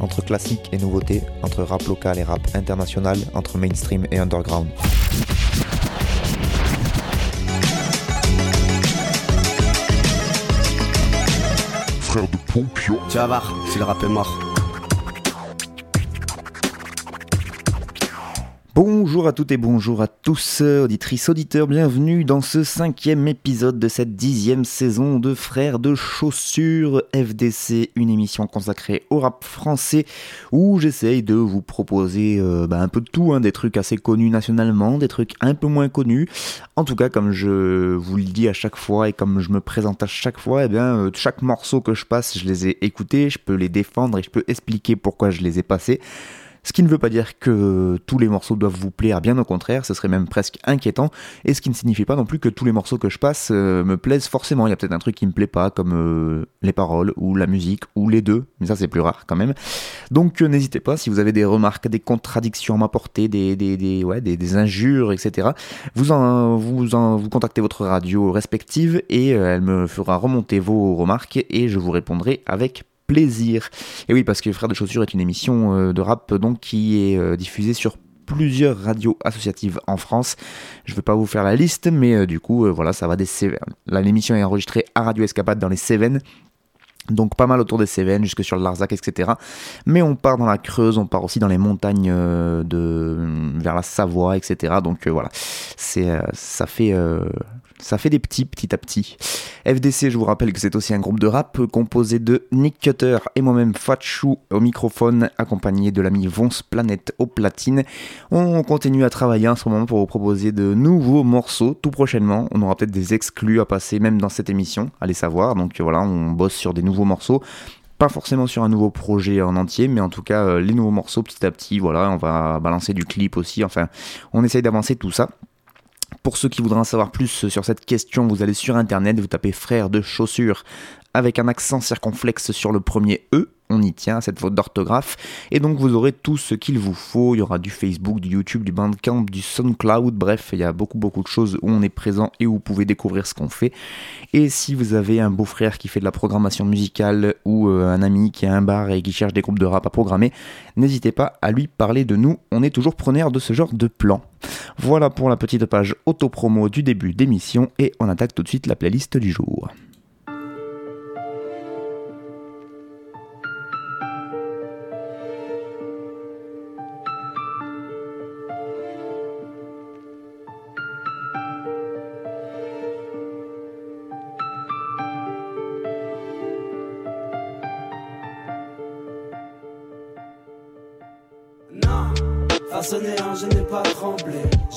Entre classique et nouveauté, entre rap local et rap international, entre mainstream et underground. Frère de Pompion. Tu vas voir, si le rap est mort. Bonjour à toutes et bonjour à tous, auditrices, auditeurs, bienvenue dans ce cinquième épisode de cette dixième saison de Frères de Chaussures FDC, une émission consacrée au rap français où j'essaye de vous proposer euh, bah, un peu de tout, hein, des trucs assez connus nationalement, des trucs un peu moins connus. En tout cas, comme je vous le dis à chaque fois et comme je me présente à chaque fois, eh bien, euh, chaque morceau que je passe, je les ai écoutés, je peux les défendre et je peux expliquer pourquoi je les ai passés. Ce qui ne veut pas dire que tous les morceaux doivent vous plaire, bien au contraire, ce serait même presque inquiétant, et ce qui ne signifie pas non plus que tous les morceaux que je passe euh, me plaisent forcément. Il y a peut-être un truc qui me plaît pas, comme euh, les paroles, ou la musique, ou les deux, mais ça c'est plus rare quand même. Donc euh, n'hésitez pas, si vous avez des remarques, des contradictions à m'apporter, des, injures, etc., vous, en, vous, en, vous contactez votre radio respective, et elle me fera remonter vos remarques, et je vous répondrai avec plaisir. Et oui, parce que Frères de Chaussures est une émission euh, de rap donc qui est euh, diffusée sur plusieurs radios associatives en France. Je ne vais pas vous faire la liste, mais euh, du coup, voilà, ça va des l'émission est enregistrée à Radio Escapade dans les Cévennes. Donc pas mal autour des Cévennes, jusque sur le Larzac, etc. Mais on part dans la Creuse, on part aussi dans les montagnes de vers la Savoie, etc. Donc voilà, c'est euh, ça fait euh, ça fait des petits petit à petit. FDC, je vous rappelle que c'est aussi un groupe de rap composé de Nick Cutter et moi-même Fatchou au microphone, accompagné de l'ami Vonce Planète au platine. On continue à travailler en ce moment pour vous proposer de nouveaux morceaux tout prochainement. On aura peut-être des exclus à passer même dans cette émission, allez savoir. Donc voilà, on bosse sur des nouveaux morceaux. Pas forcément sur un nouveau projet en entier, mais en tout cas euh, les nouveaux morceaux petit à petit. Voilà, on va balancer du clip aussi. Enfin, on essaye d'avancer tout ça. Pour ceux qui voudraient en savoir plus sur cette question, vous allez sur internet, vous tapez frère de chaussures avec un accent circonflexe sur le premier E. On y tient, cette faute d'orthographe. Et donc vous aurez tout ce qu'il vous faut. Il y aura du Facebook, du YouTube, du Bandcamp, du SoundCloud. Bref, il y a beaucoup beaucoup de choses où on est présent et où vous pouvez découvrir ce qu'on fait. Et si vous avez un beau-frère qui fait de la programmation musicale ou euh, un ami qui a un bar et qui cherche des groupes de rap à programmer, n'hésitez pas à lui parler de nous. On est toujours preneur de ce genre de plan. Voilà pour la petite page auto-promo du début d'émission et on attaque tout de suite la playlist du jour.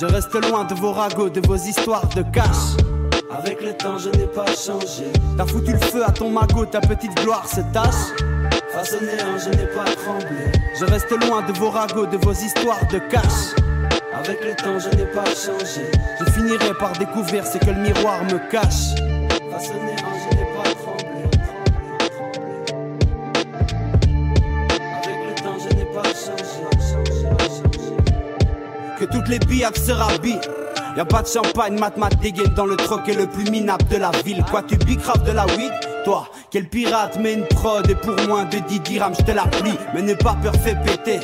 Je reste loin de vos ragots, de vos histoires de cash. Avec le temps, je n'ai pas changé. T'as foutu le feu à ton magot, ta petite gloire se tâche. Façonné en je n'ai pas tremblé. Je reste loin de vos ragots, de vos histoires de cash. Avec le temps, je n'ai pas changé. Je finirai par découvrir ce que le miroir me cache. Toutes les billaves se rhabillent. Y'a pas de champagne, mat mat dégaine dans le troquet le plus minable de la ville. Quoi, tu bicraves de la weed? Toi, quel pirate met une prod et pour moins de 10 dirhams, je te la plie. Mais n'aie pas peur, fais péter.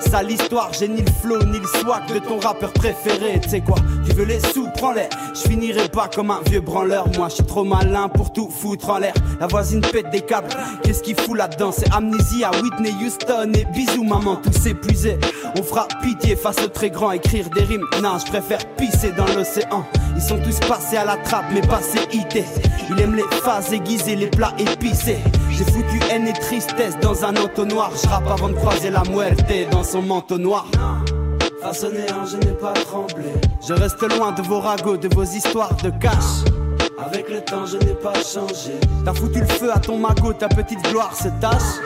Sale histoire, j'ai ni le flow ni le swag de ton rappeur préféré. Tu sais quoi, tu veux les sous, prends-les. Je finirai pas comme un vieux branleur. Moi, je suis trop malin pour tout foutre en l'air. La voisine pète des câbles. Qu'est-ce qu'il fout là-dedans? C'est amnésie à Whitney Houston et bisous, maman, tous épuisés. On fera pitié face au très grand, écrire des rimes. Non, je préfère pisser dans l'océan. Ils sont tous passés à la trappe, mais passés IT. Il aime les phases aiguisées, les plats épicés. J'ai foutu haine et tristesse dans un entonnoir. Je rappe avant de croiser la muerte dans son manteau noir. Façonné en je n'ai pas tremblé. Je reste loin de vos ragots, de vos histoires de cash. Avec le temps, je n'ai pas changé. T'as foutu le feu à ton magot, ta petite gloire se tâche.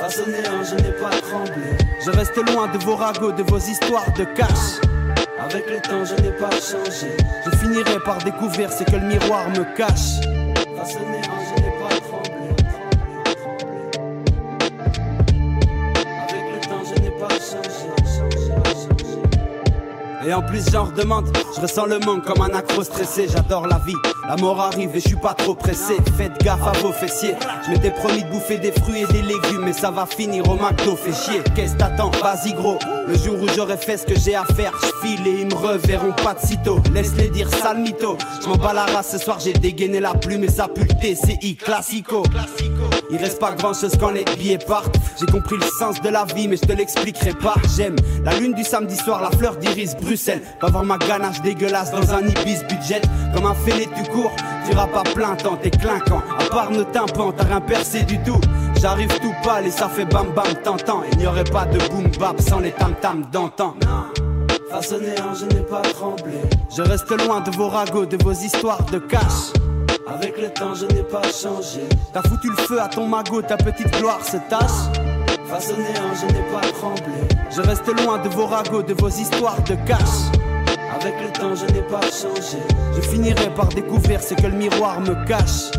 Au néant, je n'ai pas tremblé. Je reste loin de vos ragots, de vos histoires de cash. Avec le temps, je n'ai pas changé. Je finirai par découvrir ce que le miroir me cache. Et en plus j'en redemande, je ressens le manque comme un accro stressé, j'adore la vie, la mort arrive et je suis pas trop pressé, faites gaffe à vos fessiers, je m'étais promis de bouffer des fruits et des légumes, mais ça va finir au McDo, fait chier, qu'est-ce t'attends, vas-y gros, le jour où j'aurai fait ce que j'ai à faire, je file et ils me reverront pas de sitôt, laisse-les dire sale mytho, je m'en bats la race ce soir, j'ai dégainé la plume et ça pue le TCI classico, il reste pas grand chose quand les billets partent, j'ai compris le sens de la vie mais je te l'expliquerai pas, j'aime la lune du samedi soir, la fleur d'iris Bruxelles, va voir ma ganache dégueulasse dans un ibis budget, comme un fêlé tu cours, tu iras pas plein temps, t'es clinquant, à part nos tympans, t'as rien percé du tout, j'arrive tout pâle et ça fait bam bam tentant, il n'y aurait pas de boom bap sans les tam tam d'antan. Au néant, je n'ai pas tremblé. Je reste loin de vos ragots, de vos histoires de cash. Avec le temps, je n'ai pas changé. T'as foutu le feu à ton magot, ta petite gloire se tache. Face au néant, je n'ai pas tremblé. Je reste loin de vos ragots, de vos histoires de cash. Avec le temps, je n'ai pas changé. Je finirai par découvrir ce que le miroir me cache.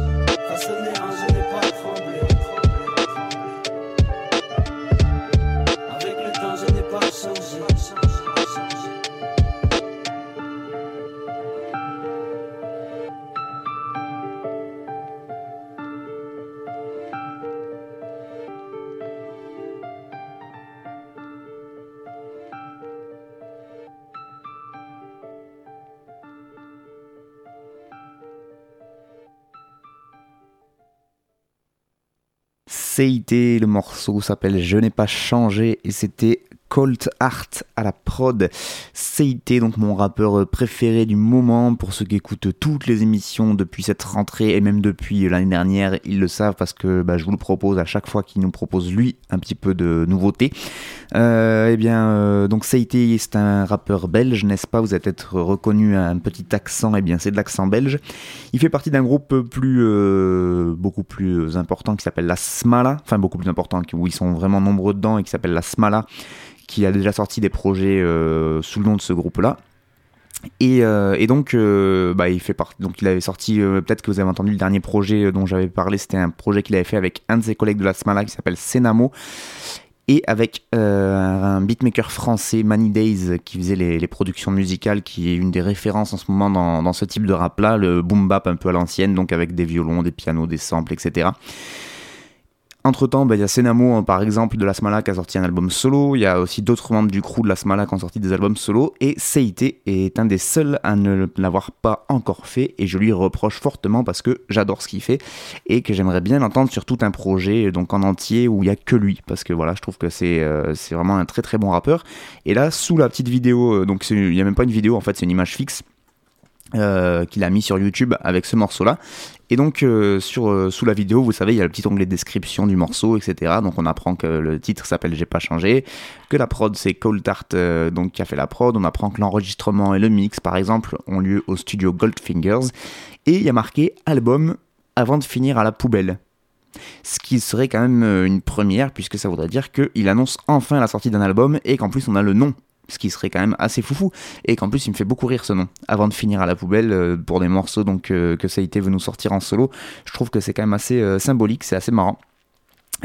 Le morceau s'appelle Je n'ai pas changé et c'était Colt Art à la prod. CIT, donc mon rappeur préféré du moment. Pour ceux qui écoutent toutes les émissions depuis cette rentrée et même depuis l'année dernière, ils le savent parce que bah, je vous le propose à chaque fois qu'il nous propose lui un petit peu de nouveauté. Euh, eh bien, euh, donc CIT, c'est un rappeur belge, n'est-ce pas? Vous avez peut-être reconnu un petit accent. Eh bien, c'est de l'accent belge. Il fait partie d'un groupe plus, euh, beaucoup plus important qui s'appelle la Smala. Enfin, beaucoup plus important, où ils sont vraiment nombreux dedans et qui s'appelle la Smala qui a déjà sorti des projets euh, sous le nom de ce groupe-là. Et, euh, donc, euh, bah, il fait. Donc, il avait sorti. Peut-être que vous avez entendu le dernier projet dont j'avais parlé. C'était un projet qu'il avait fait avec un de ses collègues de la Smala qui s'appelle Senamo et avec un beatmaker français, Many Days, qui faisait les, les, productions musicales, qui est une des références en ce moment dans, dans ce type de rap-là, le boom bap un peu à l'ancienne, donc avec des violons, des pianos, des samples, etc. Entre temps, bah, il y a Senamo, par exemple, de la Smala qui a sorti un album solo. Il y a aussi d'autres membres du crew de la Smala qui ont sorti des albums solo. Et CIT est un des seuls à ne l'avoir pas encore fait. Et je lui reproche fortement parce que j'adore ce qu'il fait et que j'aimerais bien l'entendre sur tout un projet, donc en entier, où il n'y a que lui. Parce que voilà, je trouve que c'est euh, c'est vraiment un très très bon rappeur. Et là, sous la petite vidéo, euh, donc il n'y a même pas une vidéo, en fait, c'est une image fixe. Euh, qu'il a mis sur YouTube avec ce morceau là et donc euh, sur euh, sous la vidéo vous savez il y a le petit onglet description du morceau etc donc on apprend que le titre s'appelle j'ai pas changé que la prod c'est Cold Tart euh, donc qui a fait la prod. On apprend que l'enregistrement et le mix par exemple ont lieu au studio Goldfingers. Et il y a marqué album avant de finir à la poubelle. Ce qui serait quand même une première puisque ça voudrait dire qu'il annonce enfin la sortie d'un album et qu'en plus on a le nom ce qui serait quand même assez foufou, et qu'en plus il me fait beaucoup rire ce nom. Avant de finir à la poubelle, euh, pour des morceaux donc euh, que été veut nous sortir en solo, je trouve que c'est quand même assez euh, symbolique, c'est assez marrant.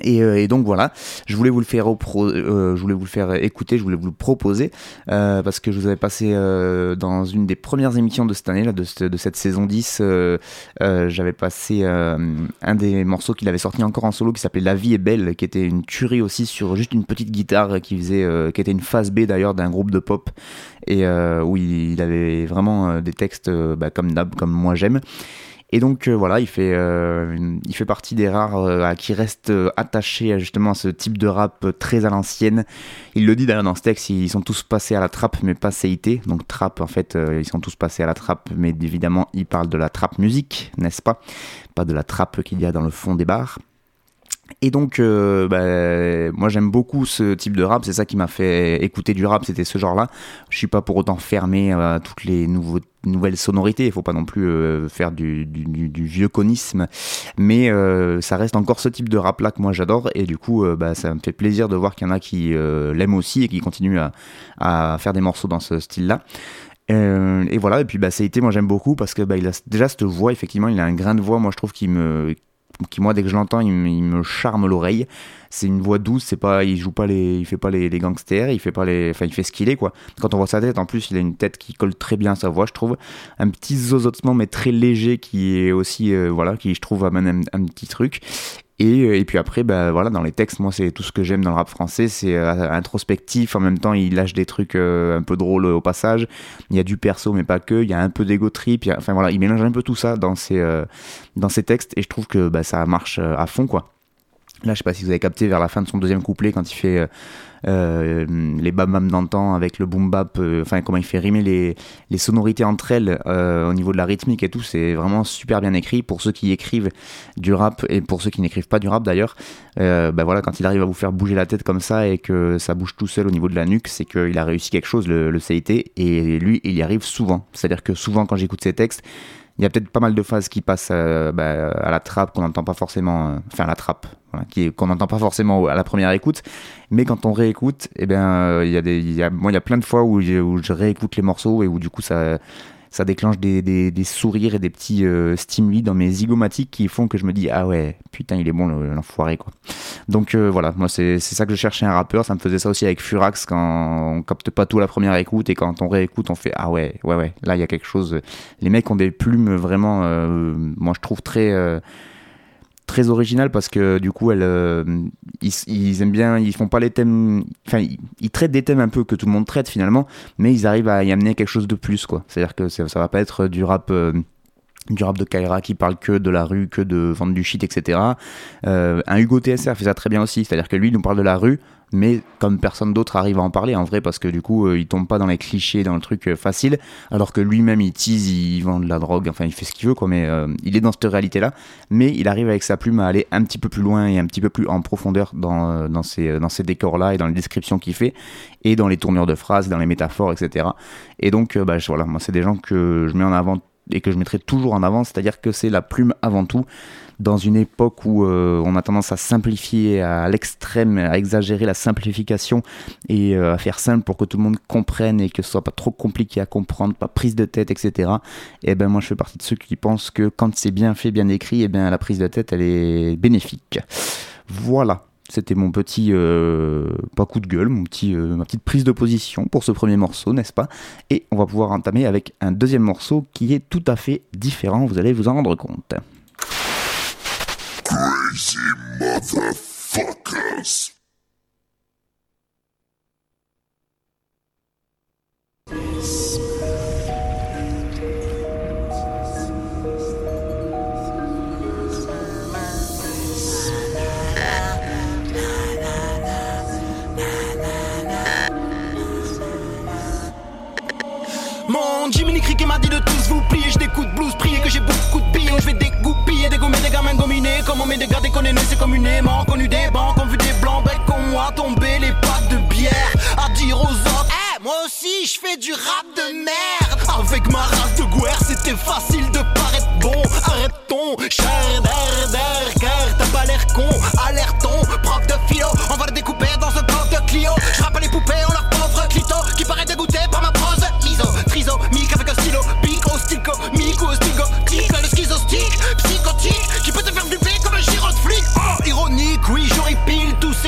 Et, euh, et, donc voilà, je voulais vous le faire, euh, je voulais vous le faire écouter, je voulais vous le proposer euh, parce que je vous avais passé euh, dans une des premières émissions de cette année, là, de, cette saison 10, euh, j'avais passé un des morceaux qu'il avait sorti encore en solo qui s'appelait La vie est belle, qui était une tuerie aussi sur juste une petite guitare qui faisait, qui était une phase B d'ailleurs d'un groupe de pop et où il, il, avait vraiment des textes bah, comme d'hab, comme moi j'aime. Et donc euh, voilà, il fait, euh, il fait partie des rares euh, qui restent attachés justement à ce type de rap très à l'ancienne. Il le dit d'ailleurs dans ce texte, ils sont tous passés à la trappe mais pas CIT. Donc trap en fait, ils sont tous passés à la trappe mais évidemment il parle de la trap musique, n'est-ce pas? Pas de la trappe qu'il y a dans le fond des bars. Et donc, euh, bah, moi j'aime beaucoup ce type de rap, c'est ça qui m'a fait écouter du rap, c'était ce genre-là. Je suis pas pour autant fermé à toutes les nouvelles sonorités. Il faut pas non plus euh, faire du, vieux conisme, mais euh, ça reste encore ce type de rap là que moi j'adore et du coup bah, ça me fait plaisir de voir qu'il y en a qui l'aiment aussi et qui continuent à, faire des morceaux dans ce style là. Euh, et voilà, et puis bah, CIT, moi j'aime beaucoup parce que bah, il a déjà cette voix, effectivement, il a un grain de voix, moi je trouve qu'il me. Qui moi dès que je l'entends il me, charme l'oreille. C'est une voix douce c'est pas il joue pas les il fait pas les, gangsters il fait pas les enfin il fait ce qu'il est quoi. Quand on voit sa tête en plus il a une tête qui colle très bien sa voix je trouve. Un petit zozotement mais très léger qui est aussi euh, voilà qui je trouve amène un petit truc et, euh, et puis après, bah, voilà, dans les textes, moi, c'est tout ce que j'aime dans le rap français. C'est euh, introspectif. En même temps, il lâche des trucs euh, un peu drôles au passage. Il y a du perso, mais pas que. Il y a un peu d'ego trip. il Enfin voilà, il mélange un peu tout ça dans ses, dans ses textes. Et je trouve que bah, ça marche à fond, quoi. Là, je sais pas si vous avez capté vers la fin de son deuxième couplet, quand il fait euh, les bam bam d'antan avec le boom bap, euh, enfin comment il fait rimer les, les sonorités entre elles euh, au niveau de la rythmique et tout, c'est vraiment super bien écrit pour ceux qui écrivent du rap et pour ceux qui n'écrivent pas du rap d'ailleurs. Bah voilà, quand il arrive à vous faire bouger la tête comme ça et que ça bouge tout seul au niveau de la nuque, c'est qu'il a réussi quelque chose, le, le et lui, il y arrive souvent. C'est-à-dire que souvent, quand j'écoute ses textes, il y a peut-être pas mal de phases qui passent euh, bah, à la trappe qu'on n'entend pas forcément, euh, enfin à la trappe, qui qu'on n'entend pas forcément à la première écoute, mais quand on réécoute, eh ben euh, il y a des, il y a, moi il y a plein de fois où, où je réécoute les morceaux et où du coup ça, ça déclenche des, des, des sourires et des petits euh, stimuli dans mes zygomatiques qui font que je me dis ah ouais putain il est bon le- l'enfoiré quoi. Donc euh, voilà, moi c'est c'est ça que je cherchais un rappeur, ça me faisait ça aussi avec Furax quand on capte pas tout à la première écoute et quand on réécoute on fait ah ouais ouais ouais là il y a quelque chose. Les mecs ont des plumes vraiment, euh, moi je trouve très euh, très originales parce que du coup elles, euh, ils, aiment bien, ils font pas les thèmes, enfin ils, traitent des thèmes un peu que tout le monde traite finalement, mais ils arrivent à y amener quelque chose de plus quoi. C'est-à-dire que ça, ça va pas être du rap. euh, du rap de Kaira qui parle que de la rue, que de vendre du shit, etc. Euh, un Hugo TSR fait ça très bien aussi, c'est-à-dire que lui il nous parle de la rue, mais comme personne d'autre arrive à en parler en vrai, parce que du coup euh, il tombe pas dans les clichés, dans le truc euh, facile, alors que lui-même il tease, il vend de la drogue, enfin il fait ce qu'il veut quoi, mais euh, il est dans cette réalité-là, mais il arrive avec sa plume à aller un petit peu plus loin et un petit peu plus en profondeur dans, ces, décors-là et dans les descriptions qu'il fait, et dans les tournures de phrases, dans les métaphores, etc. Et donc bah, voilà, moi c'est des gens que je mets en avant et que je mettrai toujours en avant, c'est-à-dire que c'est la plume avant tout, dans une époque où euh, on a tendance à simplifier à l'extrême, à exagérer la simplification et euh, à faire simple pour que tout le monde comprenne et que ce soit pas trop compliqué à comprendre, pas prise de tête, etc. Et ben moi je fais partie de ceux qui pensent que quand c'est bien fait, bien écrit, et ben la prise de tête elle est bénéfique. Voilà. C'était mon petit euh, pas coup de gueule, mon petit, euh, ma petite prise de position pour ce premier morceau, n'est-ce pas? Et on va pouvoir entamer avec un deuxième morceau qui est tout à fait différent, vous allez vous en rendre compte. Motherfuckers. Mon Jiminy Cricket m'a dit de tous vous plier. Je coups de blues, prier que j'ai beaucoup de billes. Je vais dégoupiller, dégommer des gamins gominés. Comme on met des gars déconnés, c'est communément connu des banques. On vu des blancs becs comme moi tomber les packs de bière. À dire aux autres, Eh, moi aussi je fais du rap de merde. Avec ma race de guerre, c'était facile de paraître bon. Arrête-ton, cher d'air, d'air, car t'as pas l'air con. Alerton, prof de philo, on va le découper dans un corps de Clio. Je rappe les poupées, on leur pauvre clito qui paraît dégoûté par ma prose. Miso, triso, mic avec un stylo, pico, stico, mico, stigo, tic,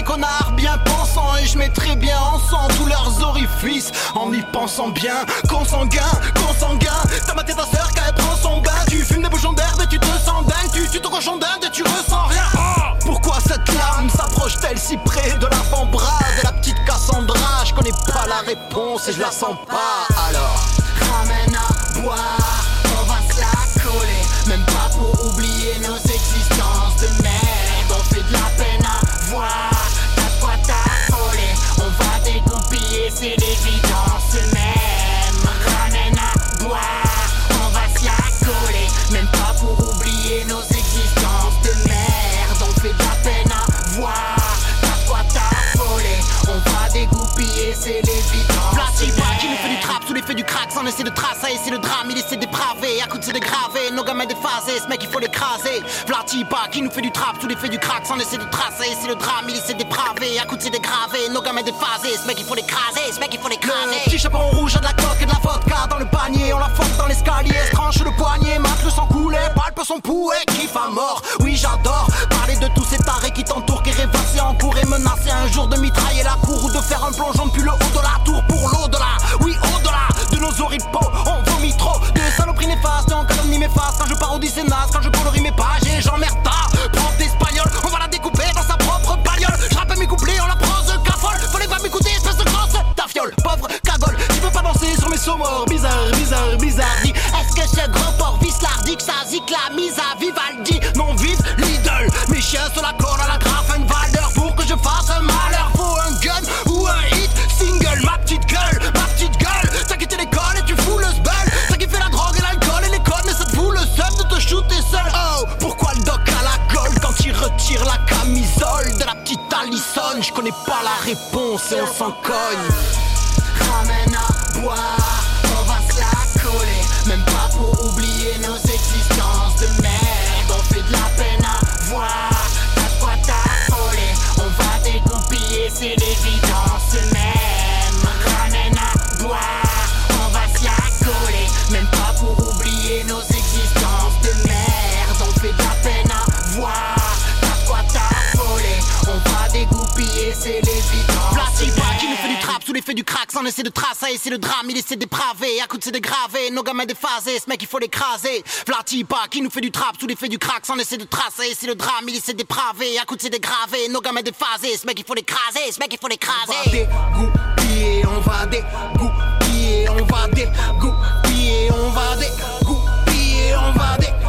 connards bien pensants et je mettrai bien en sang tous leurs orifices en y pensant bien. Consanguin, consanguin, t'as maté ta sœur quand elle prend son bain. Tu fumes des bouchons d'herbe et tu te sens dingue, tu tues ton cochon d'Inde et tu ressens rien. Pourquoi cette lame s'approche-t-elle si près de l'avant-bras de la petite Cassandra? Je connais pas la réponse et je la sens pas. Alors, ramène à boire, on essaie de tracer, c'est le drame, il essaie de dépraver. À coup de se dégraver, nos gamins déphasés, ce mec il faut l'écraser. Vlatipa qui nous fait du trap sous l'effet du crack, on essaie de tracer, c'est le drame, il essaie de dépraver. À coup de se dégraver, nos gamins déphasés, ce mec il faut l'écraser, ce mec il faut l'écraser. Petit chaperon rouge, a de la coque et de la vodka dans le panier, on la force dans l'escalier, tranche le poignet, mate le sang couler, palpe son pouet, kiffe à mort. Oui, j'adore parler de tous ces tarés qui t'entourent, qui rêvassent en cours et menacer un jour de mitrailler la cour ou de faire un plongeon depuis le haut mise à Vivaldi? Non, vive Lidl. Mes chiens se la corde à la Grafenwalder pour que je fasse un malheur. Faut un gun ou un hit single, ma petite gueule, ma petite gueule. T'as quitté l'école et tu fous le sbel. T'as kiffé la drogue et l'alcool et les mais ça te fout le seum de te shooter seul. Oh, pourquoi le doc à la gueule quand il retire la camisole de la petite Allison? Je connais pas la réponse et on s'en cogne. On essaie de tracer, c'est le drame, il essaie dépraver, à coup de se dégraver, nos gamins déphasés, ce mec il faut l'écraser. Vlatipa qui nous fait du trap sous l'effet du crack, on essaie de tracer, c'est le drame, il essaie dépraver, à coup de se dégraver, nos gamins déphasés, ce mec il faut l'écraser, ce mec il faut l'écraser. On va dégoupiller, on va dégoupiller, on va dégoupiller, on va dégoupiller,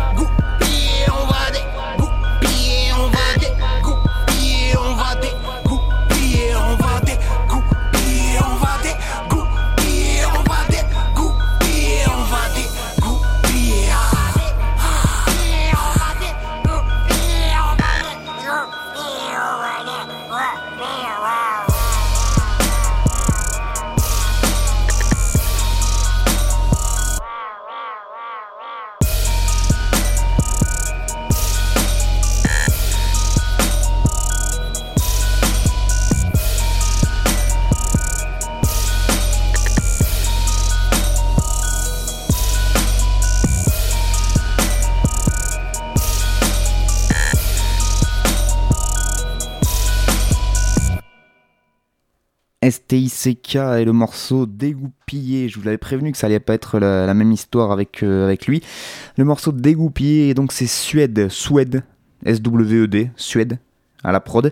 STICK et le morceau Dégoupillé. Je vous l'avais prévenu que ça allait pas être la, même histoire avec, euh, avec lui. Le morceau Dégoupillé, donc c'est Suède, Suède, S-W-E-D, Suède, à la prod.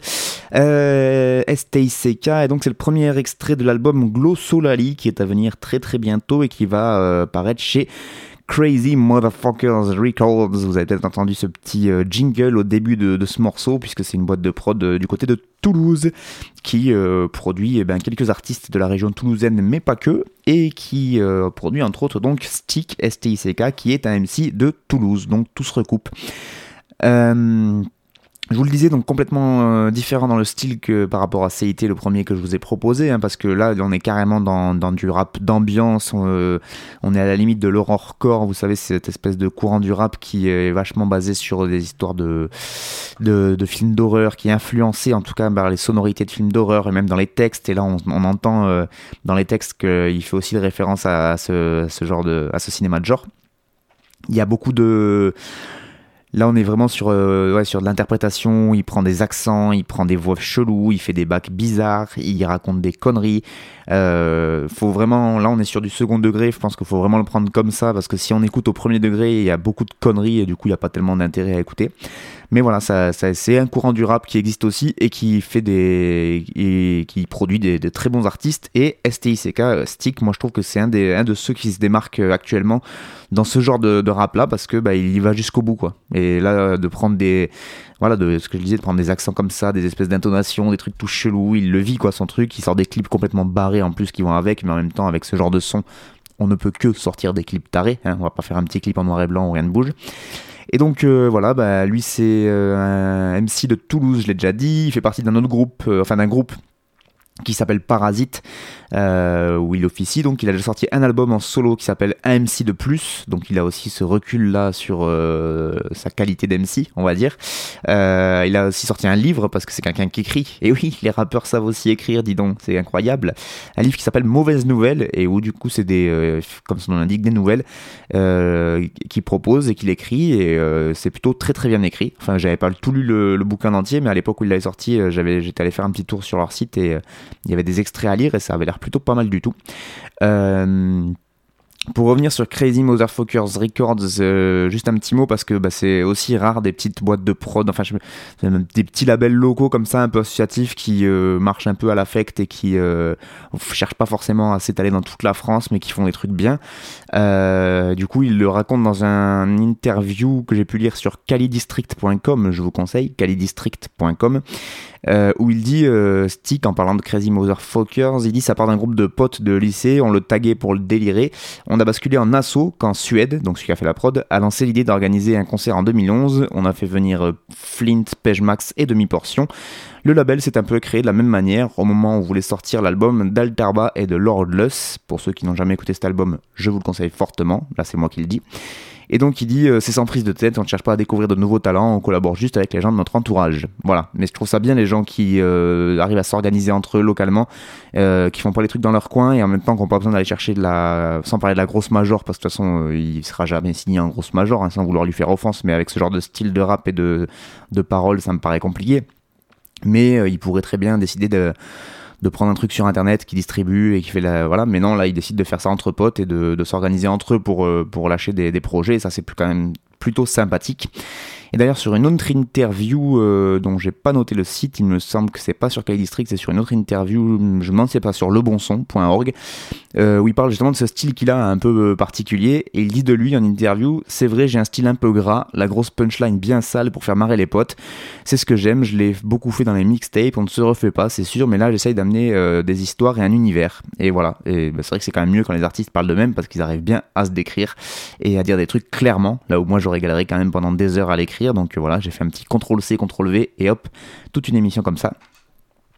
Euh, STICK, et donc c'est le premier extrait de l'album Glossolali qui est à venir très très bientôt et qui va euh, paraître chez Crazy Motherfuckers Records. Vous avez peut-être entendu ce petit euh, jingle au début de, ce morceau, puisque c'est une boîte de prod euh, du côté de Toulouse qui euh, produit eh ben, quelques artistes de la région toulousaine, mais pas que, et qui produit entre autres donc Stick, S-T-I-C-K, qui est un MC de Toulouse. Donc tout se recoupe. Euh, je vous le disais, donc complètement euh, différent dans le style que par rapport à CIT, le premier que je vous ai proposé, hein, parce que là, on est carrément dans, du rap d'ambiance, on, euh, on est à la limite de l'horrorcore, vous savez, cette espèce de courant du rap qui est vachement basé sur des histoires de, films d'horreur, qui est en tout cas par les sonorités de films d'horreur, et même dans les textes, et là on, entend euh, dans les textes qu'il fait aussi référence à, à ce, à ce genre de, cinéma de genre. Il y a beaucoup de Là, on est vraiment sur, euh, sur de l'interprétation. Il prend des accents, il prend des voix cheloues, il fait des bacs bizarres, il raconte des conneries. Euh, faut vraiment, là, on est sur du second degré. Je pense qu'il faut vraiment le prendre comme ça parce que si on écoute au premier degré, il y a beaucoup de conneries et du coup, il n'y a pas tellement d'intérêt à écouter. Mais voilà, ça, c'est un courant du rap qui existe aussi et qui fait des, qui produit des, très bons artistes. Et STICK, euh, Stick, moi, je trouve que c'est un de ceux qui se démarquent euh, actuellement dans ce genre de, rap là parce que bah, il y va jusqu'au bout quoi. Et là, de prendre des, voilà, de ce que je disais, prendre des accents comme ça, des espèces d'intonations, des trucs tout chelous, il le vit quoi son truc, il sort des clips complètement barrés en plus qui vont avec, mais en même temps avec ce genre de son, on ne peut que sortir des clips tarés, hein, on va pas faire un petit clip en noir et blanc où rien ne bouge. Et donc euh, voilà, bah, lui c'est euh, un MC de Toulouse, je l'ai déjà dit, il fait partie d'un autre groupe, euh, enfin d'un groupe qui s'appelle Parasite, euh, où il officie. Donc il a déjà sorti un album en solo qui s'appelle AMC de plus. Donc il a aussi ce recul là sur euh, sa qualité d'MC, on va dire. Euh, il a aussi sorti un livre parce que c'est quelqu'un qui écrit. Et oui, les rappeurs savent aussi écrire, dis donc, c'est incroyable. Un livre qui s'appelle Mauvaise Nouvelle et où du coup c'est des, comme son nom l'indique, des nouvelles qu'il propose et qu'il écrit et c'est plutôt très très bien écrit. Enfin, j'avais pas tout lu le, le bouquin entier, mais à l'époque où il l'avait sorti, j'avais, j'étais allé faire un petit tour sur leur site et il y avait des extraits à lire et ça avait l'air plutôt pas mal du tout. Euh, pour revenir sur Crazy Motherfuckers Records, euh, juste un petit mot parce que bah, c'est aussi rare des petites boîtes de prod, enfin des petits labels locaux comme ça, un peu associatifs qui euh, marchent un peu à l'affect et qui euh, cherchent pas forcément à s'étaler dans toute la France, mais qui font des trucs bien. Euh, du coup, il le raconte dans un interview que j'ai pu lire sur calidistrict.com, je vous conseille, calidistrict.com. Où il dit, Stick, en parlant de Crazy Motherfuckers, il dit ça part d'un groupe de potes de lycée, on le taguait pour le délirer. A basculé en assaut quand Suède, donc celui qui a fait la prod, a lancé l'idée d'organiser un concert en 2011. On a fait venir euh, Flint, Pejmax et Demi-Portion. Le label s'est un peu créé de la même manière au moment où on voulait sortir l'album d'Altarba et de Lordless. Pour ceux qui n'ont jamais écouté cet album, je vous le conseille fortement. Là, c'est moi qui le dis. Et donc il dit euh, c'est sans prise de tête, on ne cherche pas à découvrir de nouveaux talents, on collabore juste avec les gens de notre entourage. Voilà. Mais je trouve ça bien les gens qui euh, arrivent à s'organiser entre eux localement, euh, qui font pas les trucs dans leur coin et en même temps qui n'ont pas besoin d'aller chercher de la, sans parler de la grosse major parce que de toute façon il sera jamais signé en grosse major hein, sans vouloir lui faire offense, mais avec ce genre de style de rap et de de paroles ça me paraît compliqué. Mais il pourrait très bien décider de de prendre un truc sur internet qui distribue et qui fait la voilà. Mais non là ils décident de faire ça entre potes et de, s'organiser entre eux pour euh, lâcher des, projets. Et ça c'est quand même plutôt sympathique et d'ailleurs sur une autre interview euh, dont j'ai pas noté le site il me semble que c'est pas sur Kali District c'est sur une autre interview je me demande si c'est pas sur lebonson.org euh, où il parle justement de ce style qu'il a un peu euh, particulier. Et il dit de lui en interview c'est vrai j'ai un style un peu gras la grosse punchline bien sale pour faire marrer les potes. C'est ce que j'aime je l'ai beaucoup fait dans les mixtapes on ne se refait pas c'est sûr mais là j'essaye d'amener des histoires et un univers et voilà. Et bah, c'est vrai que c'est quand même mieux quand les artistes parlent d'eux-mêmes parce qu'ils arrivent bien à se décrire et à dire des trucs clairement. Là où moi j'aurais galéré quand même pendant des heures à l'écrire donc voilà j'ai fait un petit CTRL C CTRL V et hop toute une émission comme ça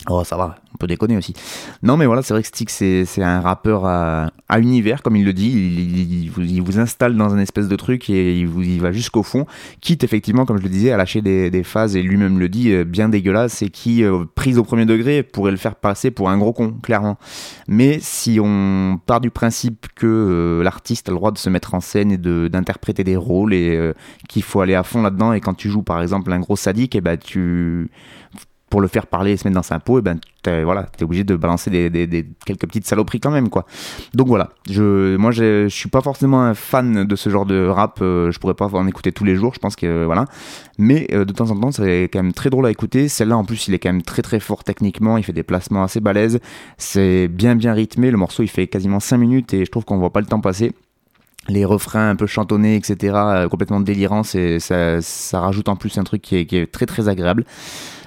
Oh, ça va, on peut déconner aussi. Non, mais voilà, c'est vrai que Stick, c'est un rappeur à, à univers, comme il le dit. Il, vous, il vous installe dans un espèce de truc et il, vous, va jusqu'au fond. Quitte, effectivement, comme je le disais, à lâcher des, des phases, et lui-même le dit, euh, bien dégueulasses et qui, euh, prise au premier degré, pourrait le faire passer pour un gros con, clairement. Mais si on part du principe que euh, l'artiste a le droit de se mettre en scène et d'interpréter des rôles et qu'il faut aller à fond là-dedans, et quand tu joues, par exemple, un gros sadique, et ben tu pour le faire parler et se mettre dans sa peau, et ben t'es, voilà, t'es obligé de balancer des, des- des- quelques petites saloperies quand même quoi. Donc voilà, je, moi je, suis pas forcément un fan de ce genre de rap, euh, je pourrais pas en écouter tous les jours, je pense que euh, voilà, mais euh, de temps en temps c'est quand même très drôle à écouter. Celle-là en plus il est quand même très très fort techniquement, il fait des placements assez balèzes, c'est bien bien rythmé, le morceau il fait quasiment 5 minutes et je trouve qu'on voit pas le temps passer les refrains un peu chantonnés, etc., euh, complètement délirants, ça, ça rajoute en plus un truc qui est, qui est très très agréable,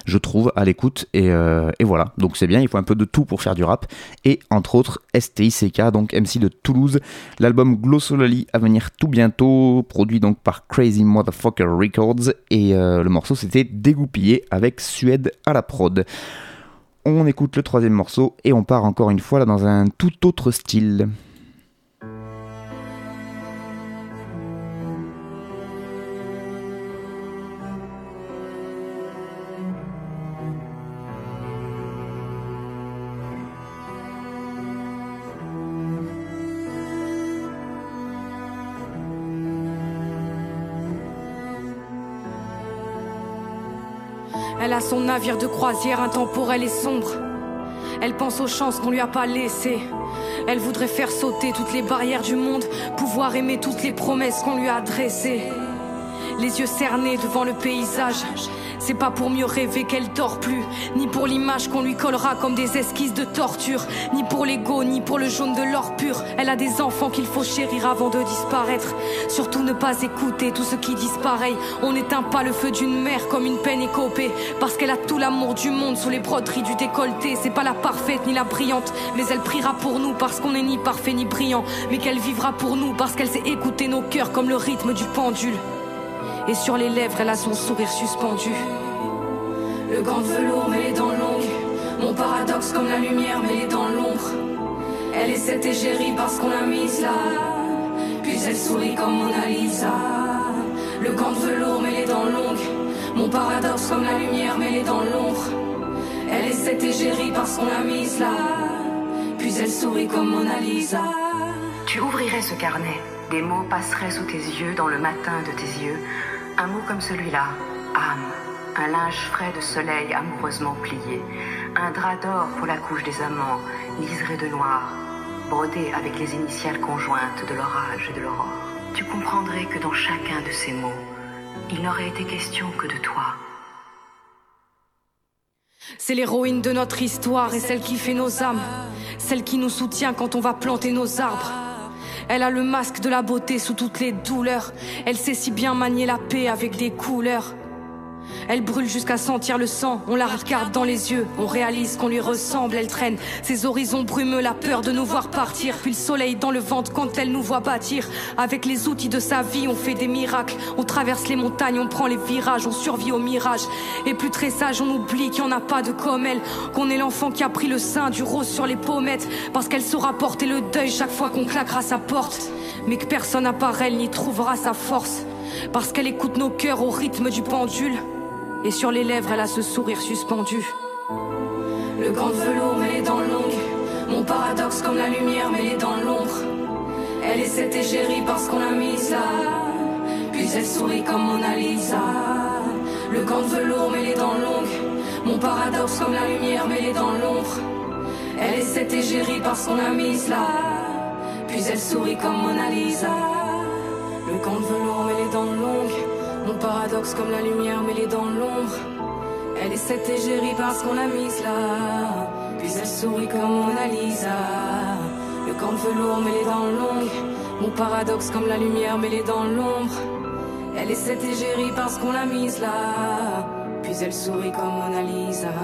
je trouve, à l'écoute. Et, euh, et voilà, donc c'est bien, il faut un peu de tout pour faire du rap. Et entre autres, STICK, donc MC de Toulouse, l'album Glossolali à venir tout bientôt, produit donc par Crazy Motherfucker Records. Et euh, le morceau c'était Dégoupillé avec Suède à la prod. On écoute le troisième morceau et on part encore une fois là dans un tout autre style. Navire de croisière intemporel et sombre. Elle pense aux chances qu'on lui a pas laissées. Elle voudrait faire sauter toutes les barrières du monde, pouvoir aimer toutes les promesses qu'on lui a adressées. Les yeux cernés devant le paysage. C'est pas pour mieux rêver qu'elle dort plus, ni pour l'image qu'on lui collera comme des esquisses de torture, ni pour l'ego, ni pour le jaune de l'or pur. Elle a des enfants qu'il faut chérir avant de disparaître. Surtout ne pas écouter tout ce qui disent pareil. On n'éteint pas le feu d'une mère comme une peine écopée, parce qu'elle a tout l'amour du monde sous les broderies du décolleté. C'est pas la parfaite ni la brillante, mais elle priera pour nous parce qu'on n'est ni parfait ni brillant, mais qu'elle vivra pour nous parce qu'elle sait écouter nos cœurs comme le rythme du pendule. Et sur les lèvres, elle a son sourire suspendu. Le gant de velours, mais les dents longues. Mon paradoxe comme la lumière, mais les dents l'ombre. cette égérie parce qu'on l'a mise là. Puis elle sourit comme Mona Lisa. Le gant de velours mais les dents longues. Mon paradoxe comme la lumière mais les dents l'ombre. Elle est cette égérie parce qu'on l'a mise là. Puis elle sourit comme Mona Lisa. Tu ouvrirais ce carnet. Des mots passeraient sous tes yeux dans le matin de tes yeux. Un mot comme celui-là, âme. Un linge frais de soleil amoureusement plié. Un drap d'or pour la couche des amants, liseré de noir, brodé avec les initiales conjointes de l'orage et de l'aurore. Tu comprendrais que dans chacun de ces mots, il n'aurait été question que de toi. C'est l'héroïne de notre histoire et celle qui fait nos âmes, celle qui nous soutient quand on va planter nos arbres. Elle a le masque de la beauté sous toutes les douleurs. Elle sait si bien manier la paix avec des couleurs. Elle brûle jusqu'à sentir le sang, on la regarde dans les yeux, on réalise qu'on lui ressemble, elle traîne ses horizons brumeux, la peur de nous voir partir, puis le soleil dans le ventre quand elle nous voit bâtir. Avec les outils de sa vie, on fait des miracles, on traverse les montagnes, on prend les virages, on survit au mirage. Et plus très sage, on oublie qu'il n'y en a pas de comme elle, qu'on est l'enfant qui a pris le sein du rose sur les pommettes, parce qu'elle saura porter le deuil chaque fois qu'on claquera sa porte, mais que personne à part elle n'y trouvera sa force, parce qu'elle écoute nos cœurs au rythme du pendule. Et sur les lèvres, elle a ce sourire suspendu. Le gant de velours, les dents longues. Mon paradoxe comme la lumière, les dents l'ombre. Elle est cette égérie parce qu'on l'a mise là. Puis elle sourit comme Mona Lisa. Le gant de velours, les dents longues. Mon paradoxe comme la lumière, les dents l'ombre. Elle est cette égérie parce qu'on l'a mise là. Puis elle sourit comme Mona Lisa. Le gant de velours, mais les dents longues. Mon paradoxe comme la lumière mêlée dans l'ombre. Elle est cette égérie parce qu'on l'a mise là. Puis elle sourit comme Mona Lisa. Le gant de velours mêlé dans l'ombre. Mon paradoxe comme la lumière mêlée dans l'ombre. Elle est cette égérie parce qu'on l'a mise là. Puis elle sourit comme Mona Lisa.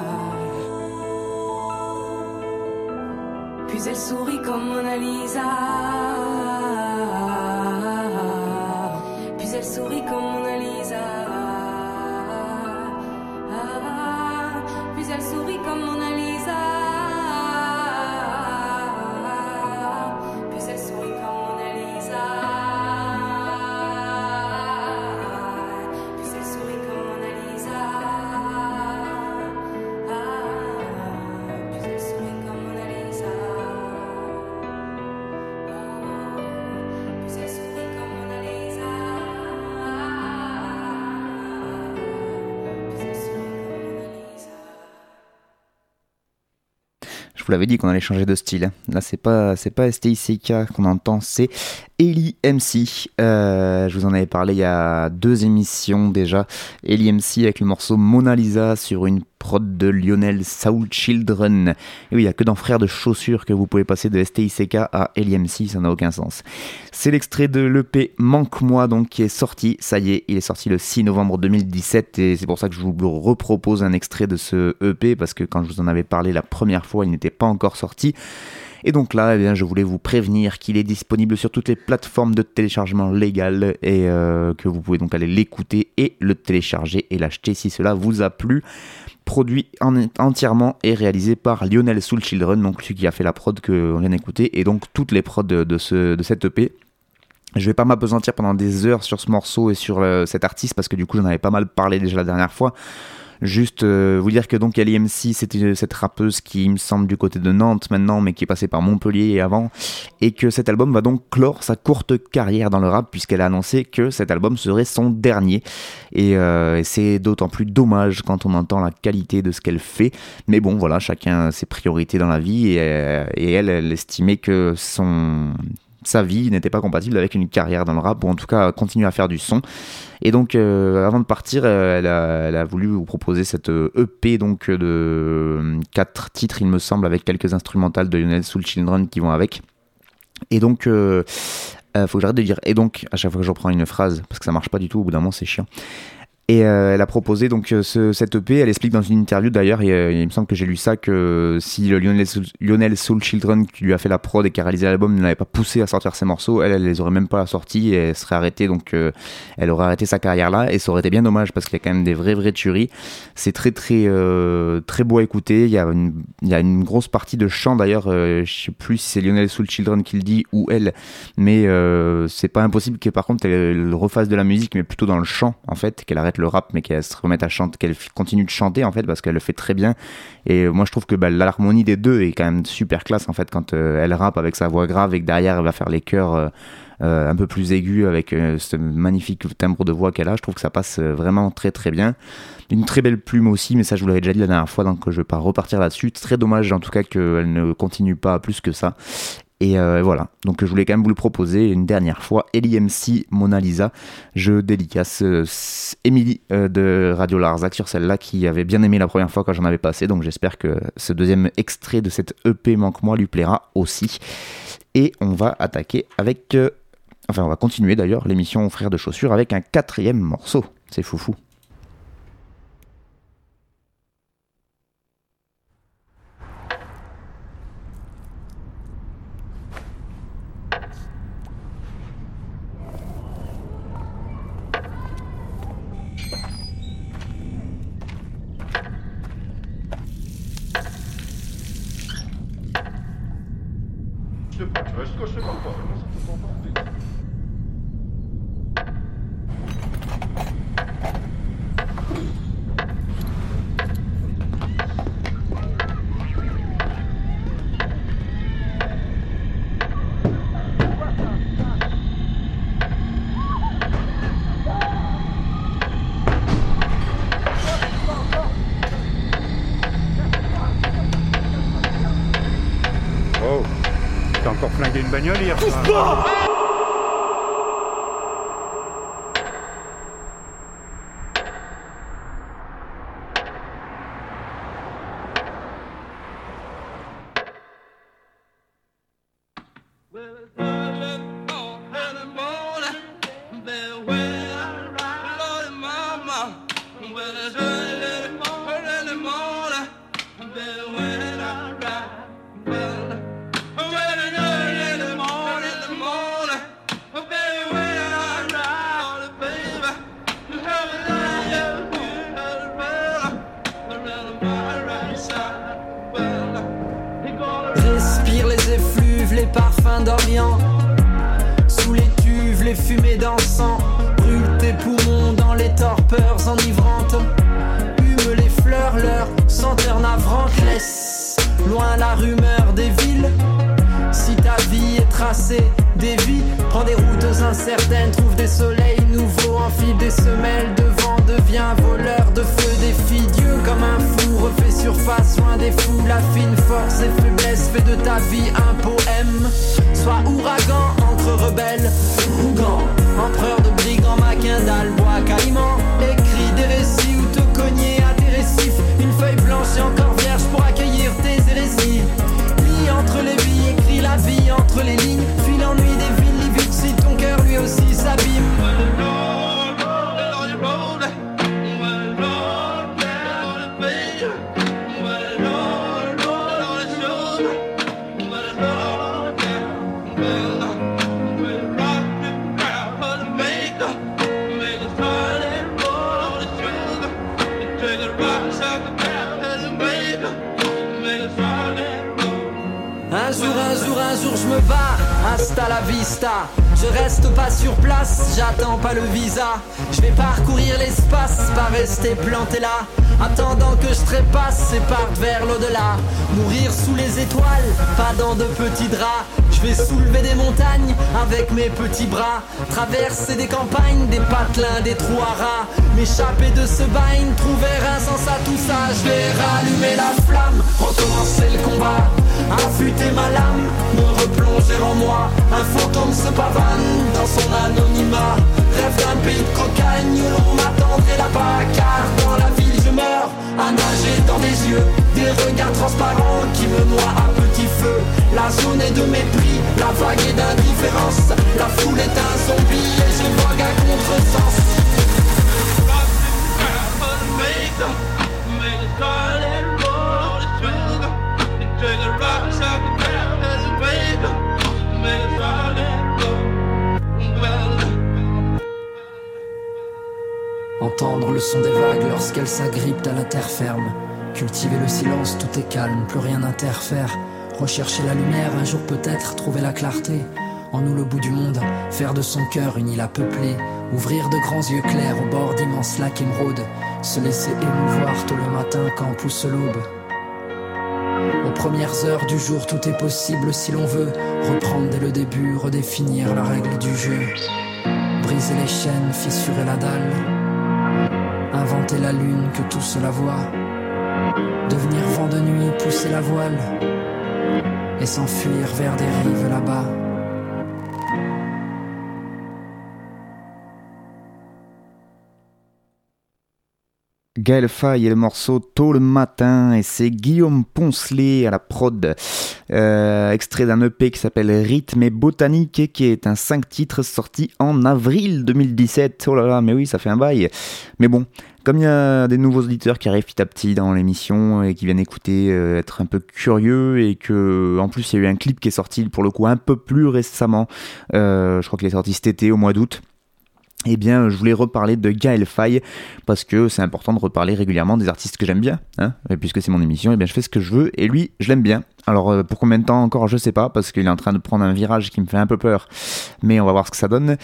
Puis elle sourit comme Mona Lisa. Elle sourit comme Mona Lisa. Puis elle sourit comme Mona vous l'avais dit qu'on allait changer de style. Là, c'est pas, c'est pas STICK qu'on entend, c'est Ellie MC. Euh, je vous en avais parlé il y a deux émissions déjà. Ellie MC avec le morceau Mona Lisa sur une de Lionel Soul Children. Et oui, il n'y a que dans Frères de Chaussures que vous pouvez passer de STICK à Ellie MC, ça n'a aucun sens. C'est l'extrait de l'EP Manque-moi, donc, qui est sorti. Ça y est, il est sorti le 6 novembre 2017 et c'est pour ça que je vous repropose un extrait de ce EP parce que quand je vous en avais parlé la première fois, il n'était pas encore sorti. Et donc là, eh je voulais vous prévenir qu'il est disponible sur toutes les plateformes de téléchargement légal et euh, que vous pouvez donc aller l'écouter et le télécharger et l'acheter si cela vous a plu. Produit en- entièrement et réalisé par Lionel Soul Children, donc celui qui a fait la prod que on vient d'écouter, et donc toutes les prods de, ce, de cette EP. Je vais pas m'apesantir pendant des heures sur ce morceau et sur euh, cet artiste parce que du coup j'en avais pas mal parlé déjà la dernière fois. Juste euh, vous dire que donc Ellie MC c'était cette rappeuse qui me semble du côté de Nantes maintenant mais qui est passée par Montpellier avant et que cet album va donc clore sa courte carrière dans le rap puisqu'elle a annoncé que cet album serait son dernier. Et, euh, c'est d'autant plus dommage quand on entend la qualité de ce qu'elle fait. Mais bon voilà chacun ses priorités dans la vie et, euh, et elle elle estimait que son sa vie n'était pas compatible avec une carrière dans le rap ou en tout cas continuer à faire du son. Et donc euh, avant de partir euh, elle, a, voulu vous proposer cette euh, EP donc de euh, quatre titres il me semble avec quelques instrumentales de Lionel Soul Children qui vont avec. Et donc faut que j'arrête de dire et donc à chaque fois que je reprends une phrase parce que ça marche pas du tout au bout d'un moment c'est chiant Et euh, elle a proposé donc euh, ce, cette EP. Elle explique dans une interview d'ailleurs, euh, il me semble que j'ai lu ça, que si le Lionel, Soul- Lionel Soul Children qui lui a fait la prod et qui a réalisé l'album ne l'avait pas poussé à sortir ses morceaux, elle, elle les aurait même pas sortis et elle serait arrêtée. Donc euh, elle aurait arrêté sa carrière là et ça aurait été bien dommage parce qu'il y a quand même des vraies vraies tueries. C'est très très euh, très beau à écouter. Il y a une, grosse partie de chant d'ailleurs. euh, je sais plus si c'est Lionel Soul Children qui le dit ou elle, mais euh, c'est pas impossible que par contre elle, elle refasse de la musique mais plutôt dans le chant en fait qu'elle arrête le rap mais qu'elle se remette à chanter qu'elle continue de chanter en fait parce qu'elle le fait très bien. Et euh, moi je trouve que bah, l'harmonie des deux est quand même super classe en fait quand euh, elle rappe avec sa voix grave et que derrière elle va faire les chœurs euh, un peu plus aigus avec ce magnifique timbre de voix qu'elle a. Je trouve que ça passe vraiment très très bien. Une très belle plume aussi mais ça je vous l'avais déjà dit la dernière fois donc je vais pas repartir là-dessus. Très dommage en tout cas qu'elle ne continue pas plus que ça et euh, voilà, donc je voulais quand même vous le proposer une dernière fois. Ellie MC Mona Lisa, je dédicace euh, Émilie euh, de Radio Larzac sur celle-là qui avait bien aimé la première fois quand j'en avais passé. Donc j'espère que ce deuxième extrait de cette EP Manque-moi lui plaira aussi. Et on va attaquer avec. euh, enfin, on va continuer d'ailleurs l'émission Frères de chaussures avec un quatrième morceau. C'est foufou. Seigneur, ia y a... tracée, des vies, prends des routes incertaines, trouve des soleils nouveaux, enfile des semelles de vent, deviens voleur de feu, défie Dieu comme un fou, refait surface, loin des fous, la fine force et faiblesse, fait de ta vie un poème. Sois ouragan entre rebelles, Ougan, empereur de brigands, Maquindal, bois caïman, écris des récits ou te cogner à des récifs, une feuille blanche et encore vierge pour accueillir tes hérésies. Entre les billes, écris la vie entre les lignes. Fuis l'ennui des villes livides si ton cœur lui aussi s'abîme. Je me bats. Hasta la vista. Je reste pas sur place, j'attends pas le visa. Je vais parcourir l'espace, pas rester planté là. Attendant que je trépasse et parte vers l'au-delà. Mourir sous les étoiles, pas dans de petits draps. Je vais soulever des montagnes avec mes petits bras. Traverser des campagnes, des patelins, des trous rats. M'échapper de ce bain, trouver un sens à tout ça. Je vais rallumer la flamme, recommencer le combat. Affûter ma lame, me replonger en moi. Un fantôme se pavane dans son anonymat. Rêve d'un pays de cocagne où l'on m'attendrait là-bas. Car dans la ville je meurs, à nager dans des yeux. Des regards transparents qui me noient à petit feu. La zone est de mépris, la vague est d'indifférence. La foule est un zombie s'agrippent à la terre ferme. Cultiver le silence, tout est calme, plus rien n'interfère. Rechercher la lumière, un jour peut-être trouver la clarté. En nous le bout du monde, faire de son cœur une île à peupler. Ouvrir de grands yeux clairs au bord d'immenses lacs émeraudes. Se laisser émouvoir tôt le matin quand pousse l'aube. Aux premières heures du jour, tout est possible si l'on veut. Reprendre dès le début, redéfinir la règle du jeu. Briser les chaînes, fissurer la dalle. Inventer la lune que tout cela voit. Devenir vent de nuit, pousser la voile. Et s'enfuir vers des rives là-bas. Gaël Faye et le morceau Tôt le matin et c'est Guillaume Poncelet à la prod, euh, extrait d'un EP qui s'appelle Rythme et Botanique et qui est un 5 titres sorti en avril 2017. Oh là là, mais oui, ça fait un bail. Mais bon, comme il y a des nouveaux auditeurs qui arrivent petit à petit dans l'émission et qui viennent écouter, euh, être un peu curieux et que en plus il y a eu un clip qui est sorti pour le coup un peu plus récemment, euh, je crois qu'il est sorti cet été au mois d'août eh bien, je voulais reparler de Gaël Faye parce que c'est important de reparler régulièrement des artistes que j'aime bien. Hein et puisque c'est mon émission, eh bien, je fais ce que je veux et lui, je l'aime bien. Alors, euh, pour combien de temps encore, je sais pas parce qu'il est en train de prendre un virage qui me fait un peu peur. Mais on va voir ce que ça donne.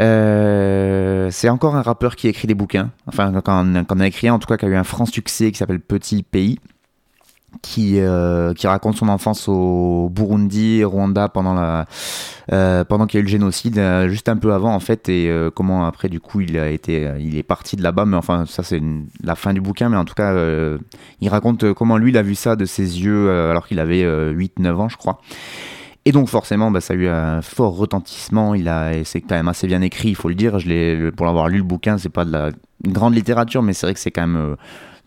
Euh, c'est encore un rappeur qui écrit des bouquins. Enfin, quand on, a écrit en tout cas, qui a eu un franc succès qui s'appelle Petit Pays qui, euh, qui raconte son enfance au Burundi, Rwanda pendant la euh, pendant qu'il y a eu le génocide, euh, juste un peu avant en fait, et comment après du coup il a été, il est parti de là-bas, mais enfin ça c'est la fin du bouquin, mais en tout cas il raconte comment lui il a vu ça de ses yeux alors qu'il avait 8-9 ans je crois. Et donc forcément, bah, ça a eu un fort retentissement. Il a, c'est quand même assez bien écrit, il faut le dire. Je l'ai, pour l'avoir lu le bouquin, c'est pas de la grande littérature, mais c'est vrai que c'est quand même,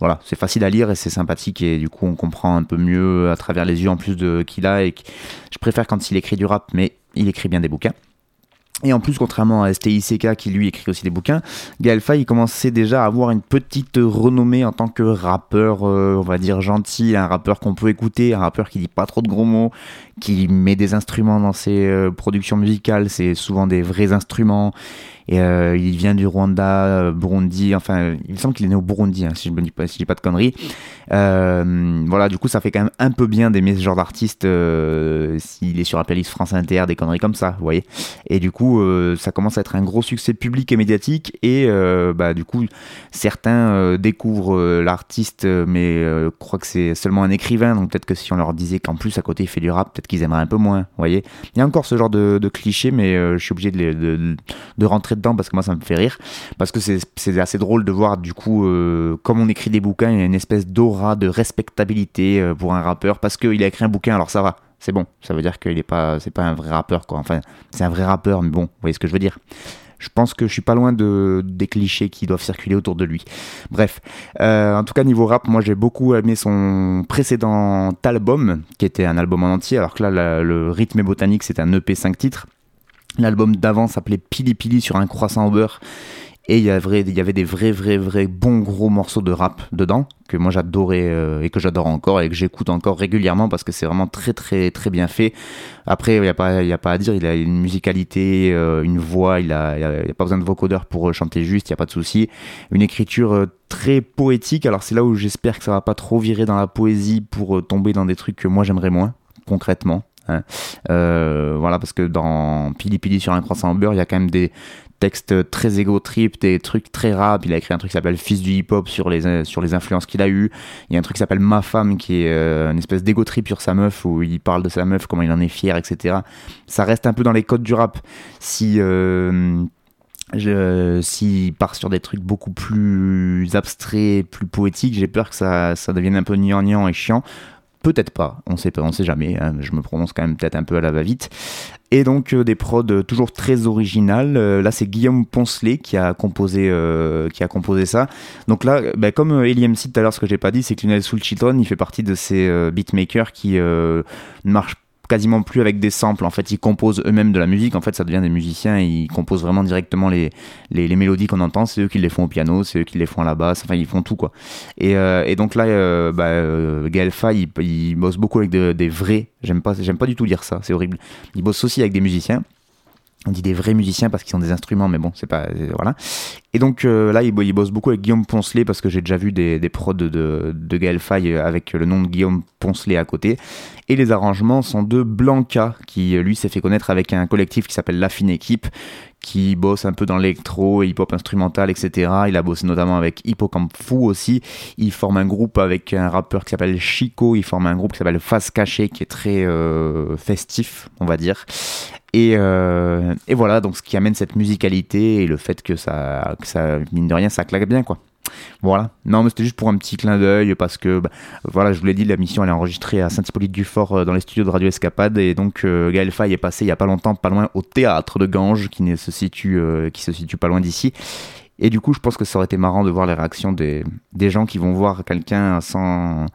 voilà, c'est facile à lire et c'est sympathique et du coup on comprend un peu mieux à travers les yeux en plus de qu'il a. Je préfère quand il écrit du rap, mais il écrit bien des bouquins. Et en plus, contrairement à STICK qui lui écrit aussi des bouquins, Gaël il commençait déjà à avoir une petite renommée en tant que rappeur, euh, on va dire gentil, un rappeur qu'on peut écouter, un rappeur qui dit pas trop de gros mots, qui met des instruments dans ses euh, productions musicales, c'est souvent des vrais instruments. Et euh, il vient du Rwanda, euh, Burundi, enfin, il semble qu'il est né au Burundi, hein, si je ne dis pas, de conneries. Voilà, du coup, ça fait quand même un peu bien d'aimer ce genre d'artiste s'il est sur la playlist France Inter, des conneries comme ça, vous voyez. Et du coup, ça commence à être un gros succès public et médiatique. Et bah, du coup, certains découvrent l'artiste, mais croient que c'est seulement un écrivain. Donc peut-être que si on leur disait qu'en plus à côté il fait du rap, qu'ils aimeraient un peu moins, vous voyez. Il y a encore ce genre de, de clichés, mais euh, je suis obligé de, rentrer dedans parce que moi ça me fait rire. Parce que c'est assez drôle de voir, du coup, euh, comme on écrit des bouquins, il y a une espèce d'aura de respectabilité euh, pour un rappeur parce qu'il a écrit un bouquin, alors ça va. C'est bon, ça veut dire qu'il est pas, pas un vrai rappeur quoi. Enfin, c'est un vrai rappeur, mais bon, vous voyez ce que je veux dire. Je pense que je suis pas loin de, des clichés qui doivent circuler autour de lui. Bref, euh, en tout cas niveau rap, moi j'ai beaucoup aimé son précédent album, qui était un album en entier, alors que là le rythme et botanique c'est un EP 5 titres. L'album d'avant s'appelait Pili Pili sur un croissant au beurre. Et il y, avait, des vrais, vrais, vrais bons gros morceaux de rap dedans, que moi j'adorais euh, et que j'adore encore et que j'écoute encore régulièrement parce que c'est vraiment très, très, très bien fait. Après, il n'y a, pas- a pas à dire, il a une musicalité, euh, une voix, il il a, pas besoin de vocodeur pour euh, chanter juste, il n'y a pas de souci. Une écriture très poétique, alors c'est là où j'espère que ça va pas trop virer dans la poésie pour tomber dans des trucs que moi j'aimerais moins, concrètement. hein. Voilà, parce que dans Pili Pili sur un croissant au beurre, il y a quand même des textes très égo trip, des trucs très rap. Il a écrit un truc qui s'appelle Fils du hip hop sur les, sur les influences qu'il a eu. Il y a un truc qui s'appelle Ma femme qui est euh, une espèce d'égo trip sur sa meuf où il parle de sa meuf, comment il en est fier, etc. Ça reste un peu dans les codes du rap. Si. euh, je- s'il part sur des trucs beaucoup plus abstraits, plus poétiques, j'ai peur que ça, ça devienne un peu gnangnan et chiant. Peut-être pas, on sait pas, on sait jamais. hein, je me prononce quand même peut-être un peu à la va-vite. Et donc euh, des prods euh, toujours très originales. Euh, là, c'est Guillaume Poncelet qui a composé, qui a composé ça. Donc là, bah, comme Eli MC tout à l'heure, ce que j'ai pas dit, c'est que Lionel Soul Children, il fait partie de ces beatmakers qui ne marchent quasiment plus avec des samples. En fait, ils composent eux-mêmes de la musique. En fait, ça devient des musiciens. Ils composent vraiment directement les, les, mélodies qu'on entend. C'est eux qui les font au piano, c'est eux qui les font à la basse. Enfin, ils font tout quoi. Et, euh, et donc là, euh, bah, euh, Gaël Faye, il, bosse beaucoup avec de- des vrais. J'aime pas, j'aime pas du tout dire ça. C'est horrible. Il bosse aussi avec des musiciens. On dit des vrais musiciens parce qu'ils ont des instruments, mais bon, c'est pas. euh, Voilà. Et donc euh, là, il, bo- il bosse beaucoup avec Guillaume Poncelet parce que j'ai déjà vu des, prods de, de Gaël Faye avec le nom de Guillaume Poncelet à côté. Et les arrangements sont de Blanca, qui euh, lui s'est fait connaître avec un collectif qui s'appelle La Fine Équipe, qui bosse un peu dans l'électro, hip-hop instrumental, etc. Il a bossé notamment avec Hippocampe Fou aussi. Il forme un groupe avec un rappeur qui s'appelle Chico. Il forme un groupe qui s'appelle Face Cachée, qui est très euh, festif, on va dire. Et, euh, et voilà, donc ce qui amène cette musicalité et le fait que ça, ça, mine de rien, ça claque bien, quoi. Voilà. Non, mais c'était juste pour un petit clin d'œil parce que, bah, voilà, je vous l'ai dit, la mission elle est enregistrée à Saint-Hippolyte-du-Fort euh, dans les studios de Radio Escapade et donc euh, Gaël est passé il y a pas longtemps, pas loin au théâtre de Ganges qui ne se situe, euh, qui se situe pas loin d'ici. Et du coup, je pense que ça aurait été marrant de voir les réactions des gens qui vont voir quelqu'un sans.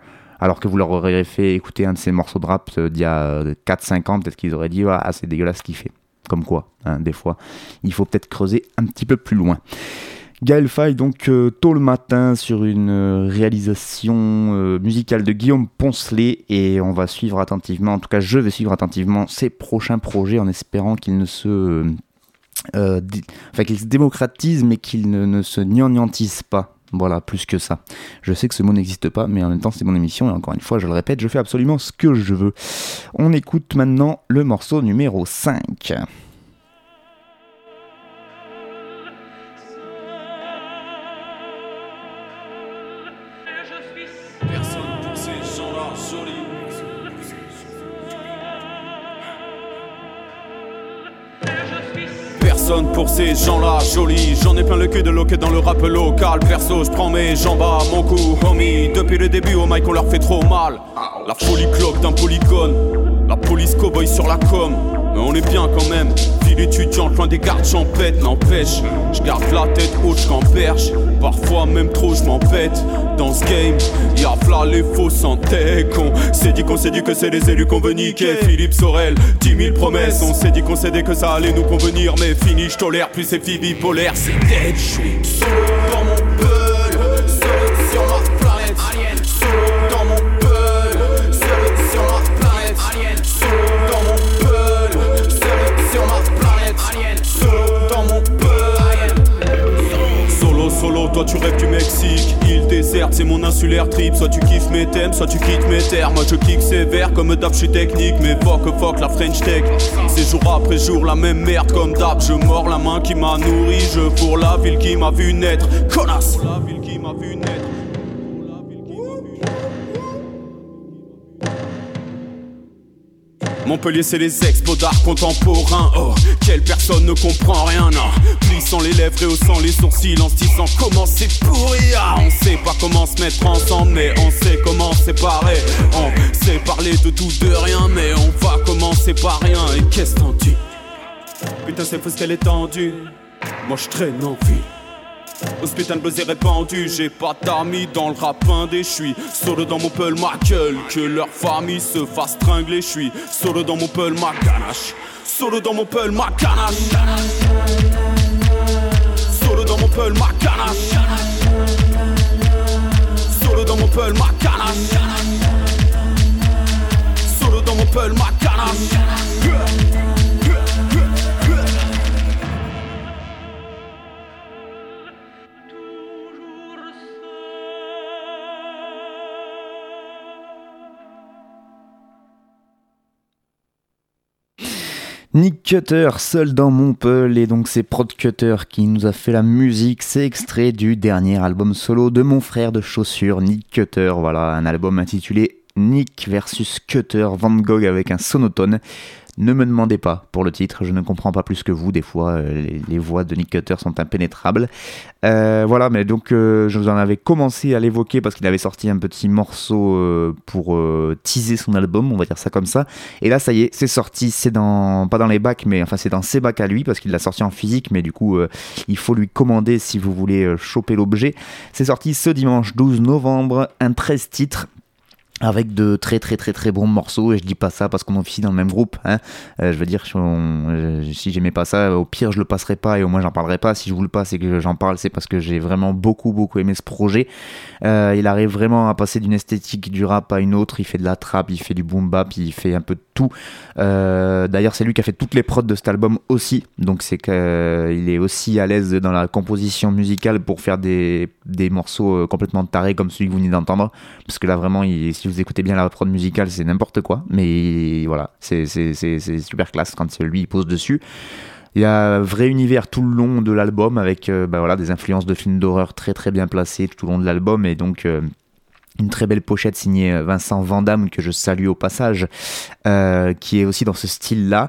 Alors que vous leur aurez fait écouter un de ces morceaux de rap euh, d'il y a 4-5 ans, peut-être qu'ils auraient dit Ah, c'est dégueulasse ce qu'il fait. Comme quoi, hein, des fois, il faut peut-être creuser un petit peu plus loin. Gaël Faye, donc euh, tôt le matin sur une euh, réalisation euh, musicale de Guillaume Poncelet et on va suivre attentivement, en tout cas je vais suivre attentivement ses prochains projets en espérant qu'il ne se, euh, enfin, qu'il se démocratise mais qu'il ne, se gnangnantise pas. Voilà, plus que ça. Je sais que ce mot n'existe pas, mais en même temps c'est mon émission et encore une fois je le répète, je fais absolument ce que je veux. On écoute maintenant le morceau numéro 5. Pour ces gens-là jolis. J'en ai plein le cul de loquet dans le rap local. Perso, je prends mes jambes à mon cou, homie. Depuis le début, au mic, on leur fait trop mal. La folie cloque d'un polygone. La police cowboy sur la com. Mais on est bien quand même. Ville étudiante, loin des gardes champêtres. N'empêche, je garde la tête haute, je perche. Parfois même trop, je m'empête. Dans ce game, y'a v'là les faux santé con. C'est dit qu'on s'est dit que c'est les élus qu'on veut niquer. Philippe Sorel, 10 000 promesses. On s'est dit qu'on s'est dit que ça allait nous convenir. Mais fini, je tolère plus ces filles bipolaires. C'est dead, je suis toi tu rêves du Mexique, île déserte, c'est mon insulaire trip. Soit tu kiffes mes thèmes, soit tu quittes mes terres. Moi je kick sévère comme d'hab, je suis technique, mais fuck, fuck la French Tech. C'est jour après jour la même merde comme d'hab. Je mords la main qui m'a nourri, je pour la ville qui m'a vu naître. Connasse! La ville qui m'a vu naître. Montpellier c'est les expos d'art contemporain Oh, quelle personne ne comprend rien non Plissant les lèvres et haussant les sourcils En se disant comment c'est pourri. Ah, On sait pas comment se mettre ensemble Mais on sait comment séparer. On sait parler de tout de rien Mais on va commencer par rien. Et qu'est-ce t'en dis? Putain c'est fou ce qu'elle est tendue. Moi je traîne en ville Hospital buzz est répandu, j'ai pas d'amis dans le rap indé, j'suis solo dans mon peul ma gueule, que leur famille se fasse tringler, j'suis solo dans mon peul ma ganache, solo dans mon peul ma ganache, peul ma ganache, solo dans mon peul ma ganache, solo dans mon peul ma ganache. Nick Cutter, seul dans mon peul, et donc c'est Prod Cutter qui nous a fait la musique. C'est extrait du dernier album solo de mon frère de chaussures, Nick Cutter. Voilà, un album intitulé Nick versus Cutter Van Gogh avec un sonotone. Ne me demandez pas pour le titre, je ne comprends pas plus que vous. Des fois, euh, les, voix de Nick Cutter sont impénétrables. Euh, voilà, mais donc euh, je vous en avais commencé à l'évoquer parce qu'il avait sorti un petit morceau pour teaser son album, on va dire ça comme ça. Et là, ça y est, c'est sorti. C'est dans pas dans les bacs, mais enfin c'est dans ses bacs à lui parce qu'il l'a sorti en physique, mais du coup il faut lui commander si vous voulez choper l'objet. C'est sorti ce dimanche 12 novembre, un 13 titres. Avec de très très très très bons morceaux et je dis pas ça parce qu'on officie dans le même groupe hein. Euh, je veux dire euh, si j'aimais pas ça au pire je le passerai pas et au moins j'en parlerai pas. Si je vous le passe et que j'en parle c'est parce que j'ai vraiment beaucoup beaucoup aimé ce projet. Euh, il arrive vraiment à passer d'une esthétique du rap à une autre. Il fait de la trap il fait du boom bap il fait un peu de Euh, d'ailleurs c'est lui qui a fait toutes les prods de cet album aussi. Donc c'est qu'il est aussi à l'aise dans la composition musicale pour faire des, des morceaux euh, complètement tarés comme celui que vous venez d'entendre. Parce que là vraiment il- si vous écoutez bien la prod musicale c'est n'importe quoi. Mais voilà c'est super classe quand lui il pose dessus. Il y a un vrai univers tout le long de l'album avec euh, bah voilà, des influences de films d'horreur très très bien placées tout au long de l'album. Et donc euh, une très belle pochette signée euh, Vincent Vandamme que je salue au passage, euh, qui est aussi dans ce style-là.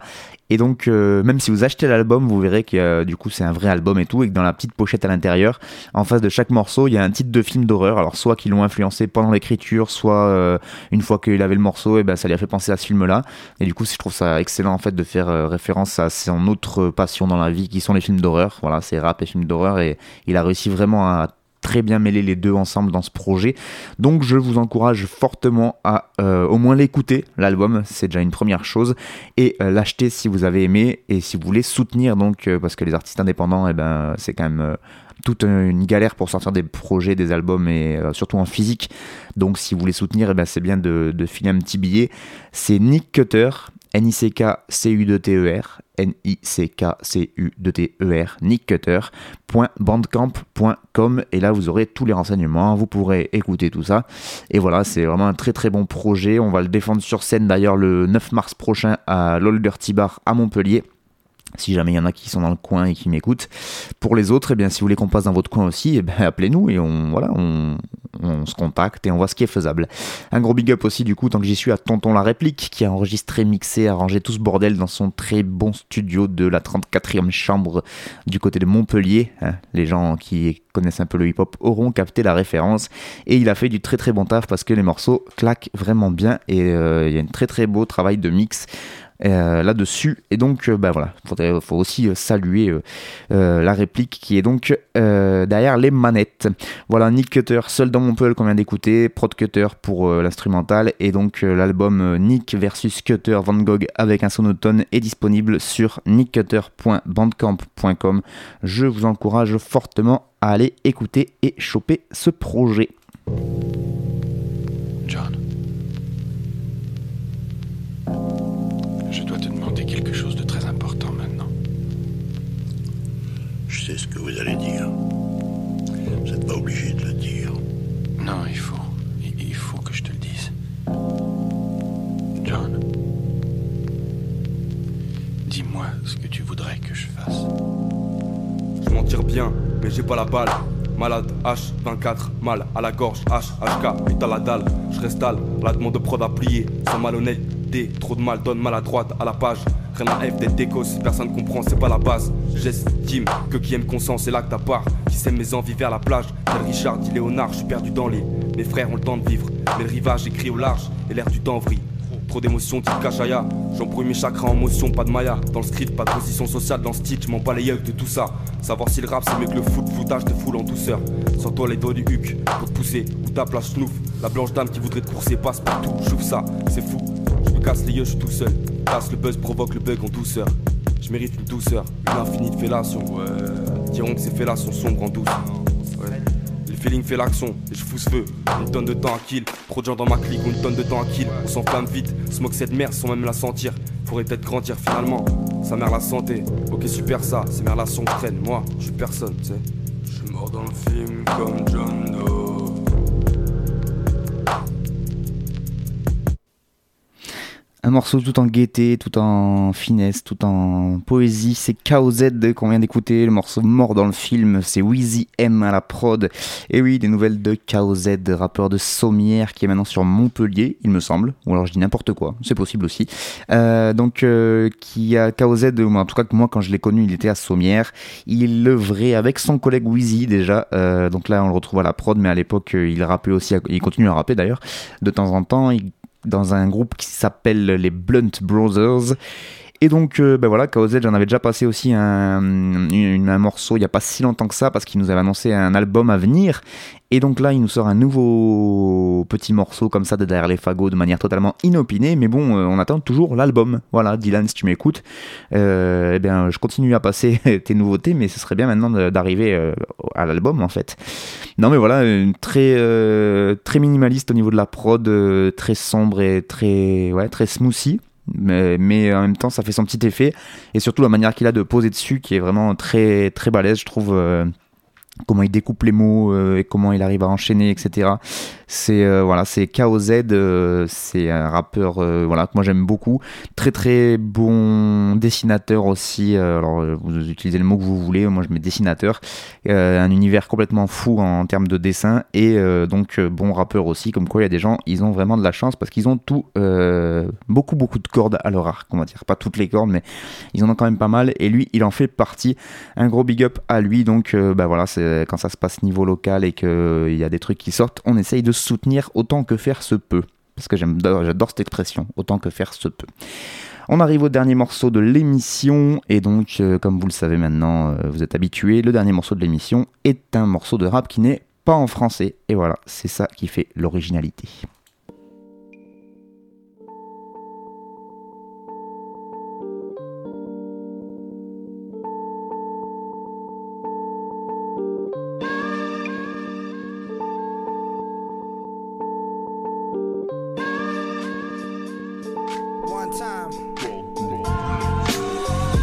Et donc, euh, même si vous achetez l'album, vous verrez que du coup c'est un vrai album et tout, et que dans la petite pochette à l'intérieur, en face de chaque morceau, il y a un titre de film d'horreur. Alors soit qu'ils l'ont influencé pendant l'écriture, soit une fois qu'il avait le morceau, et ben ça lui a fait penser à ce film-là. Et du coup, je trouve ça excellent en fait de faire référence à son autre passion dans la vie, qui sont les films d'horreur. Voilà, c'est rap et films d'horreur, et il a réussi vraiment à très bien mêler les deux ensemble dans ce projet. Donc je vous encourage fortement à euh, au moins l'écouter, l'album, c'est déjà une première chose, et euh, l'acheter si vous avez aimé et si vous voulez soutenir, donc euh, parce que les artistes indépendants, eh ben, c'est quand même toute une galère pour sortir des projets, des albums et surtout en physique. Donc si vous voulez soutenir, eh ben, c'est bien de, de filer un petit billet. C'est Nick Cutter, N-I-C-K-C-U-D-T-E-R, N-I-C-K-C-U-D-T-E-R, nickcutter.bandcamp.com et là vous aurez tous les renseignements, vous pourrez écouter tout ça. Et voilà, c'est vraiment un très très bon projet. On va le défendre sur scène d'ailleurs le 9 mars prochain à l'Old Dirty Bar à Montpellier. Si jamais il y en a qui sont dans le coin et qui m'écoutent. Pour les autres, eh bien, si vous voulez qu'on passe dans votre coin aussi, eh ben, appelez-nous et on, voilà, on, se contacte et on voit ce qui est faisable. Un gros big up aussi, du coup, tant que j'y suis, à Tonton La Réplique, qui a enregistré, mixé, arrangé tout ce bordel dans son très bon studio de la 34e chambre du côté de Montpellier. hein. Les gens qui connaissent un peu le hip-hop auront capté la référence. Et il a fait du très très bon taf parce que les morceaux claquent vraiment bien et euh, il y a un très très beau travail de mix euh, là-dessus. Et donc, euh, bah voilà, il faut aussi euh, saluer la réplique qui est donc derrière les manettes. Voilà, Nick Cutter, seul dans mon peul qu'on vient d'écouter, Prod Cutter pour l'instrumental, et donc l'album Nick versus Cutter Van Gogh avec un sonotone est disponible sur nickcutter.bandcamp.com. Je vous encourage fortement à aller écouter et choper ce projet. Je dois te demander quelque chose de très important maintenant. Je sais ce que vous allez dire. Vous n'êtes pas obligé de le dire. Non, il faut. Il, faut que je te le dise. John. Dis-moi ce que tu voudrais que je fasse. Je m'en tire bien, mais j'ai pas la balle. Malade, H24, mal à la gorge, H, HK, putain la dalle. Je reste à la demande de prod à plier. Sans trop de mal donne mal à droite à la page. Rien à F d'être déco, si personne comprend, c'est pas la base. J'estime que qui aime consent, c'est que ta part. Qui sème mes envies vers la plage. Tel Richard dit Léonard, je suis perdu dans les. Mes frères ont le temps de vivre, mais le rivage écrit au large et l'air du temps vrille. Trop d'émotions, type Kachaya. J'embrouille mes chakras en motion, pas de maya. Dans le script, pas de position sociale. Dans le stitch, m'en bats les yeux de tout ça. Savoir si le rap c'est mieux que le foot, foutage de foule en douceur. Sans toi les doigts du huc pour te pousser. Ou tape la schnouf. La blanche dame qui voudrait te courser passe partout. J'ouvre ça, c'est fou. Me casse les yeux, je suis tout seul. Passe le buzz, provoque le bug en douceur. Je mérite une douceur, une infinie de fellation. Ouais. Diront que ces fellations sombres en douce. Ouais. Le feeling fait l'action, et je fous ce feu. Une tonne de temps à kill, trop de gens dans ma clique une tonne de temps à kill. On s'enflamme vite, smoke cette merde sans même la sentir. Faudrait peut-être grandir finalement, sa mère la santé. Ok, super ça, c'est mes relations que traînent. Moi, je suis personne, tu sais. Je suis mort dans le film comme John Doe. Un morceau tout en gaieté, tout en finesse, tout en poésie. C'est KOZ qu'on vient d'écouter. Le morceau mort dans le film, c'est Wheezy M à la prod. Et oui, des nouvelles de KOZ, rappeur de Sommière qui est maintenant sur Montpellier, il me semble. Ou alors je dis n'importe quoi, c'est possible aussi. Euh, donc, euh, qui a KOZ, en tout cas que moi quand je l'ai connu, il était à Sommière. Il œuvrait avec son collègue Wheezy déjà. Euh, donc là, on le retrouve à la prod, mais à l'époque, il rappait aussi, à- il continue à rapper d'ailleurs, de temps en temps. Il dans un groupe qui s'appelle les Blunt Brothers. Et donc, euh, ben voilà, KOZ, j'en avais déjà passé aussi un, morceau il n'y a pas si longtemps que ça, parce qu'il nous avait annoncé un album à venir. Et donc là, il nous sort un nouveau petit morceau comme ça de derrière les fagots de manière totalement inopinée. Mais bon, euh, on attend toujours l'album. Voilà, Dylan, si tu m'écoutes, euh, eh bien, je continue à passer tes nouveautés, mais ce serait bien maintenant d'arriver euh, à l'album en fait. Non, mais voilà, très, minimaliste au niveau de la prod, très sombre et très, ouais, très smoothie. Mais, en même temps, ça fait son petit effet. Et surtout, la manière qu'il a de poser dessus, qui est vraiment très, très balèze, je trouve. euh, comment il découpe les mots euh, et comment il arrive à enchaîner, etc. C'est euh, KOZ, euh, c'est un rappeur euh, voilà que moi j'aime beaucoup, très très bon dessinateur aussi. alors vous utilisez le mot que vous voulez, moi je mets dessinateur. Un univers complètement fou en, termes de dessin et donc bon rappeur aussi. Comme quoi il y a des gens, ils ont vraiment de la chance parce qu'ils ont tout, beaucoup beaucoup de cordes à leur arc, on va dire, pas toutes les cordes, mais ils en ont quand même pas mal. Et lui, il en fait partie. Un gros big up à lui. Donc, bah voilà, quand ça se passe niveau local et qu'il y a des trucs qui sortent, on essaye de soutenir autant que faire se peut. Parce que j'adore cette expression, autant que faire se peut. On arrive au dernier morceau de l'émission, et donc, euh, comme vous le savez maintenant, euh, vous êtes habitués, le dernier morceau de l'émission est un morceau de rap qui n'est pas en français, et voilà, c'est ça qui fait l'originalité. Time.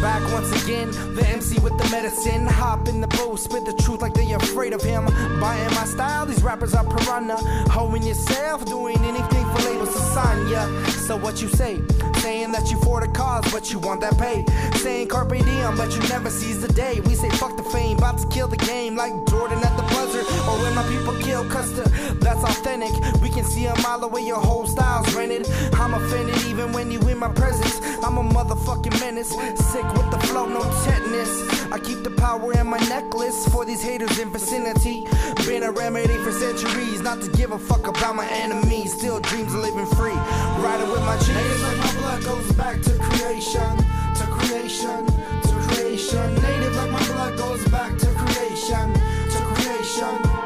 Back once again, the MC with the medicine. Hop in the booth, spit the truth like they afraid of him. Buying my style, these rappers are piranha. Hoeing yourself, doing anything for labels to sign ya. So what you say? Saying that you for the cause, but you want that pay. Saying carpe diem, but you never seize the day. We say fuck the fame, about to kill the game like Jordan at the buzzer. Or when my people kill Custer, that's authentic. We can see a mile away, your whole style's rented. I'm offended even when you in my presence. I'm a motherfucking menace. Sick with the flow, no tetanus. I keep the power in my necklace for these haters in vicinity. Been a remedy for centuries, not to give a fuck about my enemies. Still dreams of living free. Riding with my G's. like my blood goes back to creation, to creation, to creation. Native like my blood goes back to creation, to creation.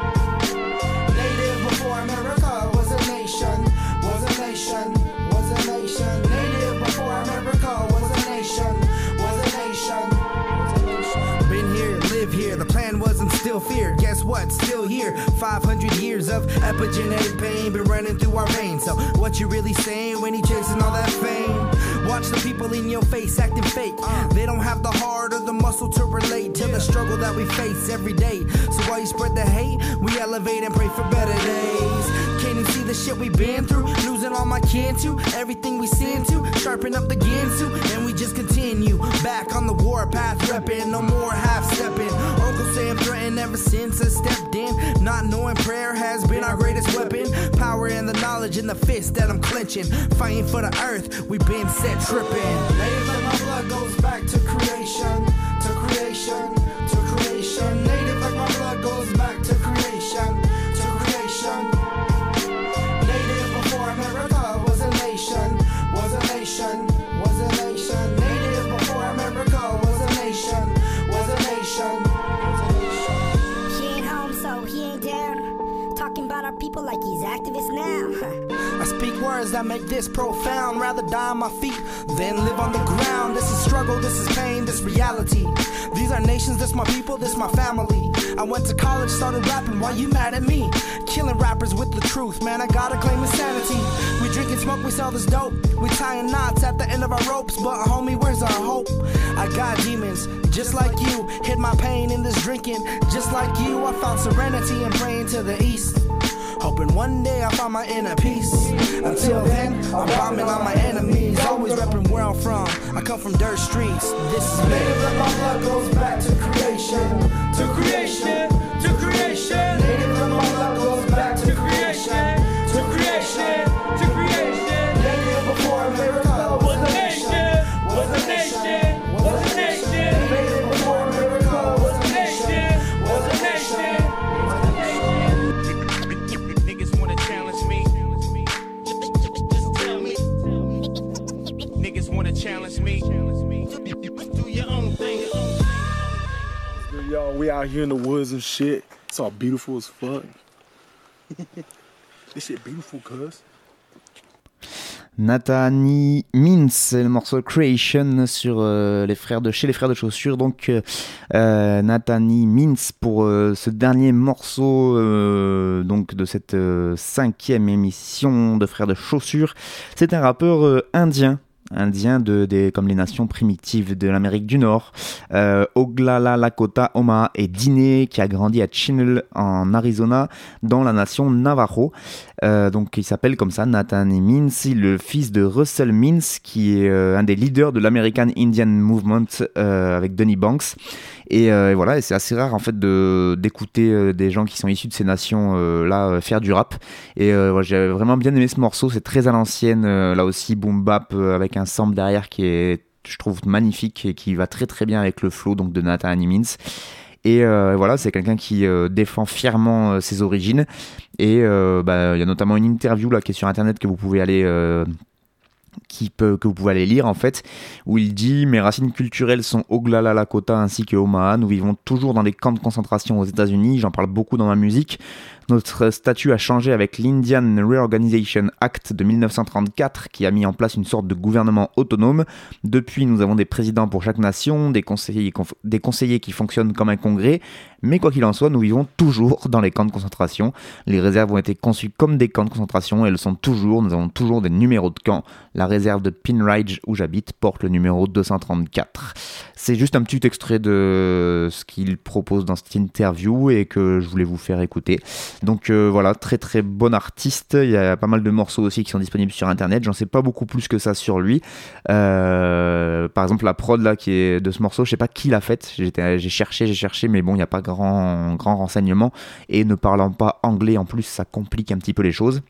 I'm around. Still. Guess what? Still here. 500 years of epigenetic pain been running through our veins. So what you really saying when he chasing all that fame? Watch the people in your face acting fake. They don't have the heart or the muscle to relate to the struggle that we face every day. So while you spread the hate, we elevate and pray for better days. See the shit we been through. Losing all my kin to everything we sin to. Sharpen up the Ginsu, and we just continue. Back on the warpath, repping, no more half stepping. Uncle Sam threatened ever since I stepped in. Not knowing prayer has been our greatest weapon. Power and the knowledge in the fist that I'm clenching. Fighting for the earth, we've been set tripping. Native my blood goes back to creation, to creation, to creation. Native like my blood goes back people like he's activist now. I speak words that make this profound. Rather die on my feet than live on the ground. This is struggle, this is pain, this reality. These are nations, this my people, this my family. I went to college, started rapping. Why you mad at me? Killing rappers with the truth, man. I gotta claim insanity. We drink and smoke, we sell this dope. We tying knots at the end of our ropes, but homie, where's our hope? I got demons, just like you. Hid my pain in this drinking, just like you. I found serenity and praying to the east. Hoping one day I find my inner peace. Until then, I'm bombing on my enemies. Always repping where I'm from. I come from dirt streets. This is me. Native like my blood goes back to creation. To creation. To creation. Native my blood goes back to Y'all, we out here in the woods and shit. It's all beautiful as fuck. this shit beautiful, cuz. Nathani Mintz, le morceau Creation sur euh, les frères de chez les frères de chaussures. Donc euh, euh, Nathani Mintz pour euh, ce dernier morceau euh, donc de cette euh, cinquième émission de frères de chaussures. C'est un rappeur indien. Indien de, comme les nations primitives de l'Amérique du Nord, euh, Oglala Lakota Omaha et Diné qui a grandi à Chinle en Arizona dans la nation Navajo. Euh, donc il s'appelle comme ça Nathan Mintz, le fils de Russell Mintz qui est euh, un des leaders de l'American Indian Movement euh, avec Denis Banks. Et, voilà, c'est assez rare en fait de d'écouter des gens qui sont issus de ces nations là faire du rap. Et j'ai vraiment bien aimé ce morceau, c'est très à l'ancienne, là aussi boom bap euh, un sample derrière qui est je trouve magnifique et qui va très très bien avec le flow donc de Nathan Mintz. Et euh, voilà, c'est quelqu'un qui euh, défend fièrement euh, ses origines. Et bah, il y a notamment une interview là qui est sur internet que vous pouvez aller qui peut, que vous pouvez aller lire en fait, où il dit Mes racines culturelles sont Oglala Lakota ainsi que Omaha. Nous vivons toujours dans des camps de concentration aux États-Unis. J'en parle beaucoup dans ma musique. Notre statut a changé avec l'Indian Reorganization Act de 1934 qui a mis en place une sorte de gouvernement autonome. Depuis, nous avons des présidents pour chaque nation, des conseillers, conf- des conseillers qui fonctionnent comme un congrès. Mais quoi qu'il en soit, nous vivons toujours dans les camps de concentration. Les réserves ont été conçues comme des camps de concentration et elles sont toujours. Nous avons toujours des numéros de camps. La réserve de Pinridge où j'habite porte le numéro 234. C'est juste un petit extrait de ce qu'il propose dans cette interview et que je voulais vous faire écouter. Donc euh, voilà, très très bon artiste. Il y a pas mal de morceaux aussi qui sont disponibles sur internet. J'en sais pas beaucoup plus que ça sur lui. Euh, par exemple, la prod là qui est de ce morceau, je sais pas qui l'a faite. J'ai cherché, j'ai cherché, mais bon, il n'y a pas grand renseignement. Et ne parlant pas anglais en plus, ça complique un petit peu les choses.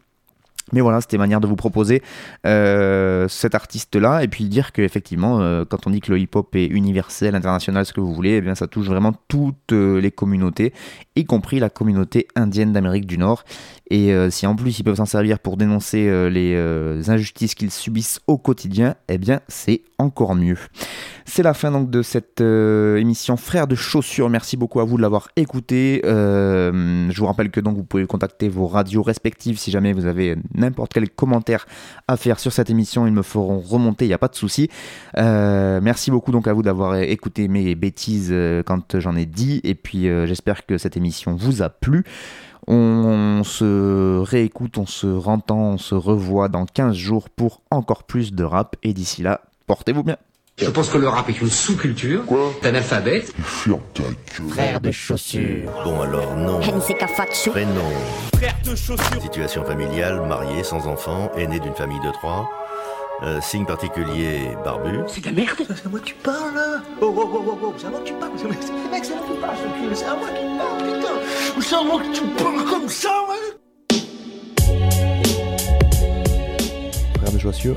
Mais voilà, c'était manière de vous proposer euh, cet artiste-là et puis dire qu'effectivement, euh, quand on dit que le hip-hop est universel, international, ce que vous voulez, eh bien ça touche vraiment toutes euh, les communautés, y compris la communauté indienne d'Amérique du Nord. Et si en plus ils peuvent s'en servir pour dénoncer les injustices qu'ils subissent au quotidien, eh bien c'est encore mieux. C'est la fin donc de cette euh, émission Frères de chaussures. Merci beaucoup à vous de l'avoir écouté. Euh, je vous rappelle que donc vous pouvez contacter vos radios respectives si jamais vous avez n'importe quel commentaire à faire sur cette émission. Ils me feront remonter, il n'y a pas de souci. Euh, merci beaucoup donc à vous d'avoir écouté mes bêtises quand j'en ai dit. Et puis j'espère que cette émission vous a plu. On se réécoute, on se rentend, on se revoit dans 15 jours pour encore plus de rap. Et d'ici là, portez-vous bien. Je pense que le rap est une sous-culture d'un alphabet. Frère de chaussures. Bon alors non. Prénom. Frère de chaussures. Situation familiale, marié, sans enfant, aîné d'une famille de trois. Euh, signe particulier, barbu. C'est de la merde C'est à moi que tu parles là Oh oh oh oh oh, c'est à moi que tu parles Mec, c'est à moi que tu parles, c'est à moi que tu parles, putain C'est à moi que tu parles comme ça, ouais? Frères de chaussures,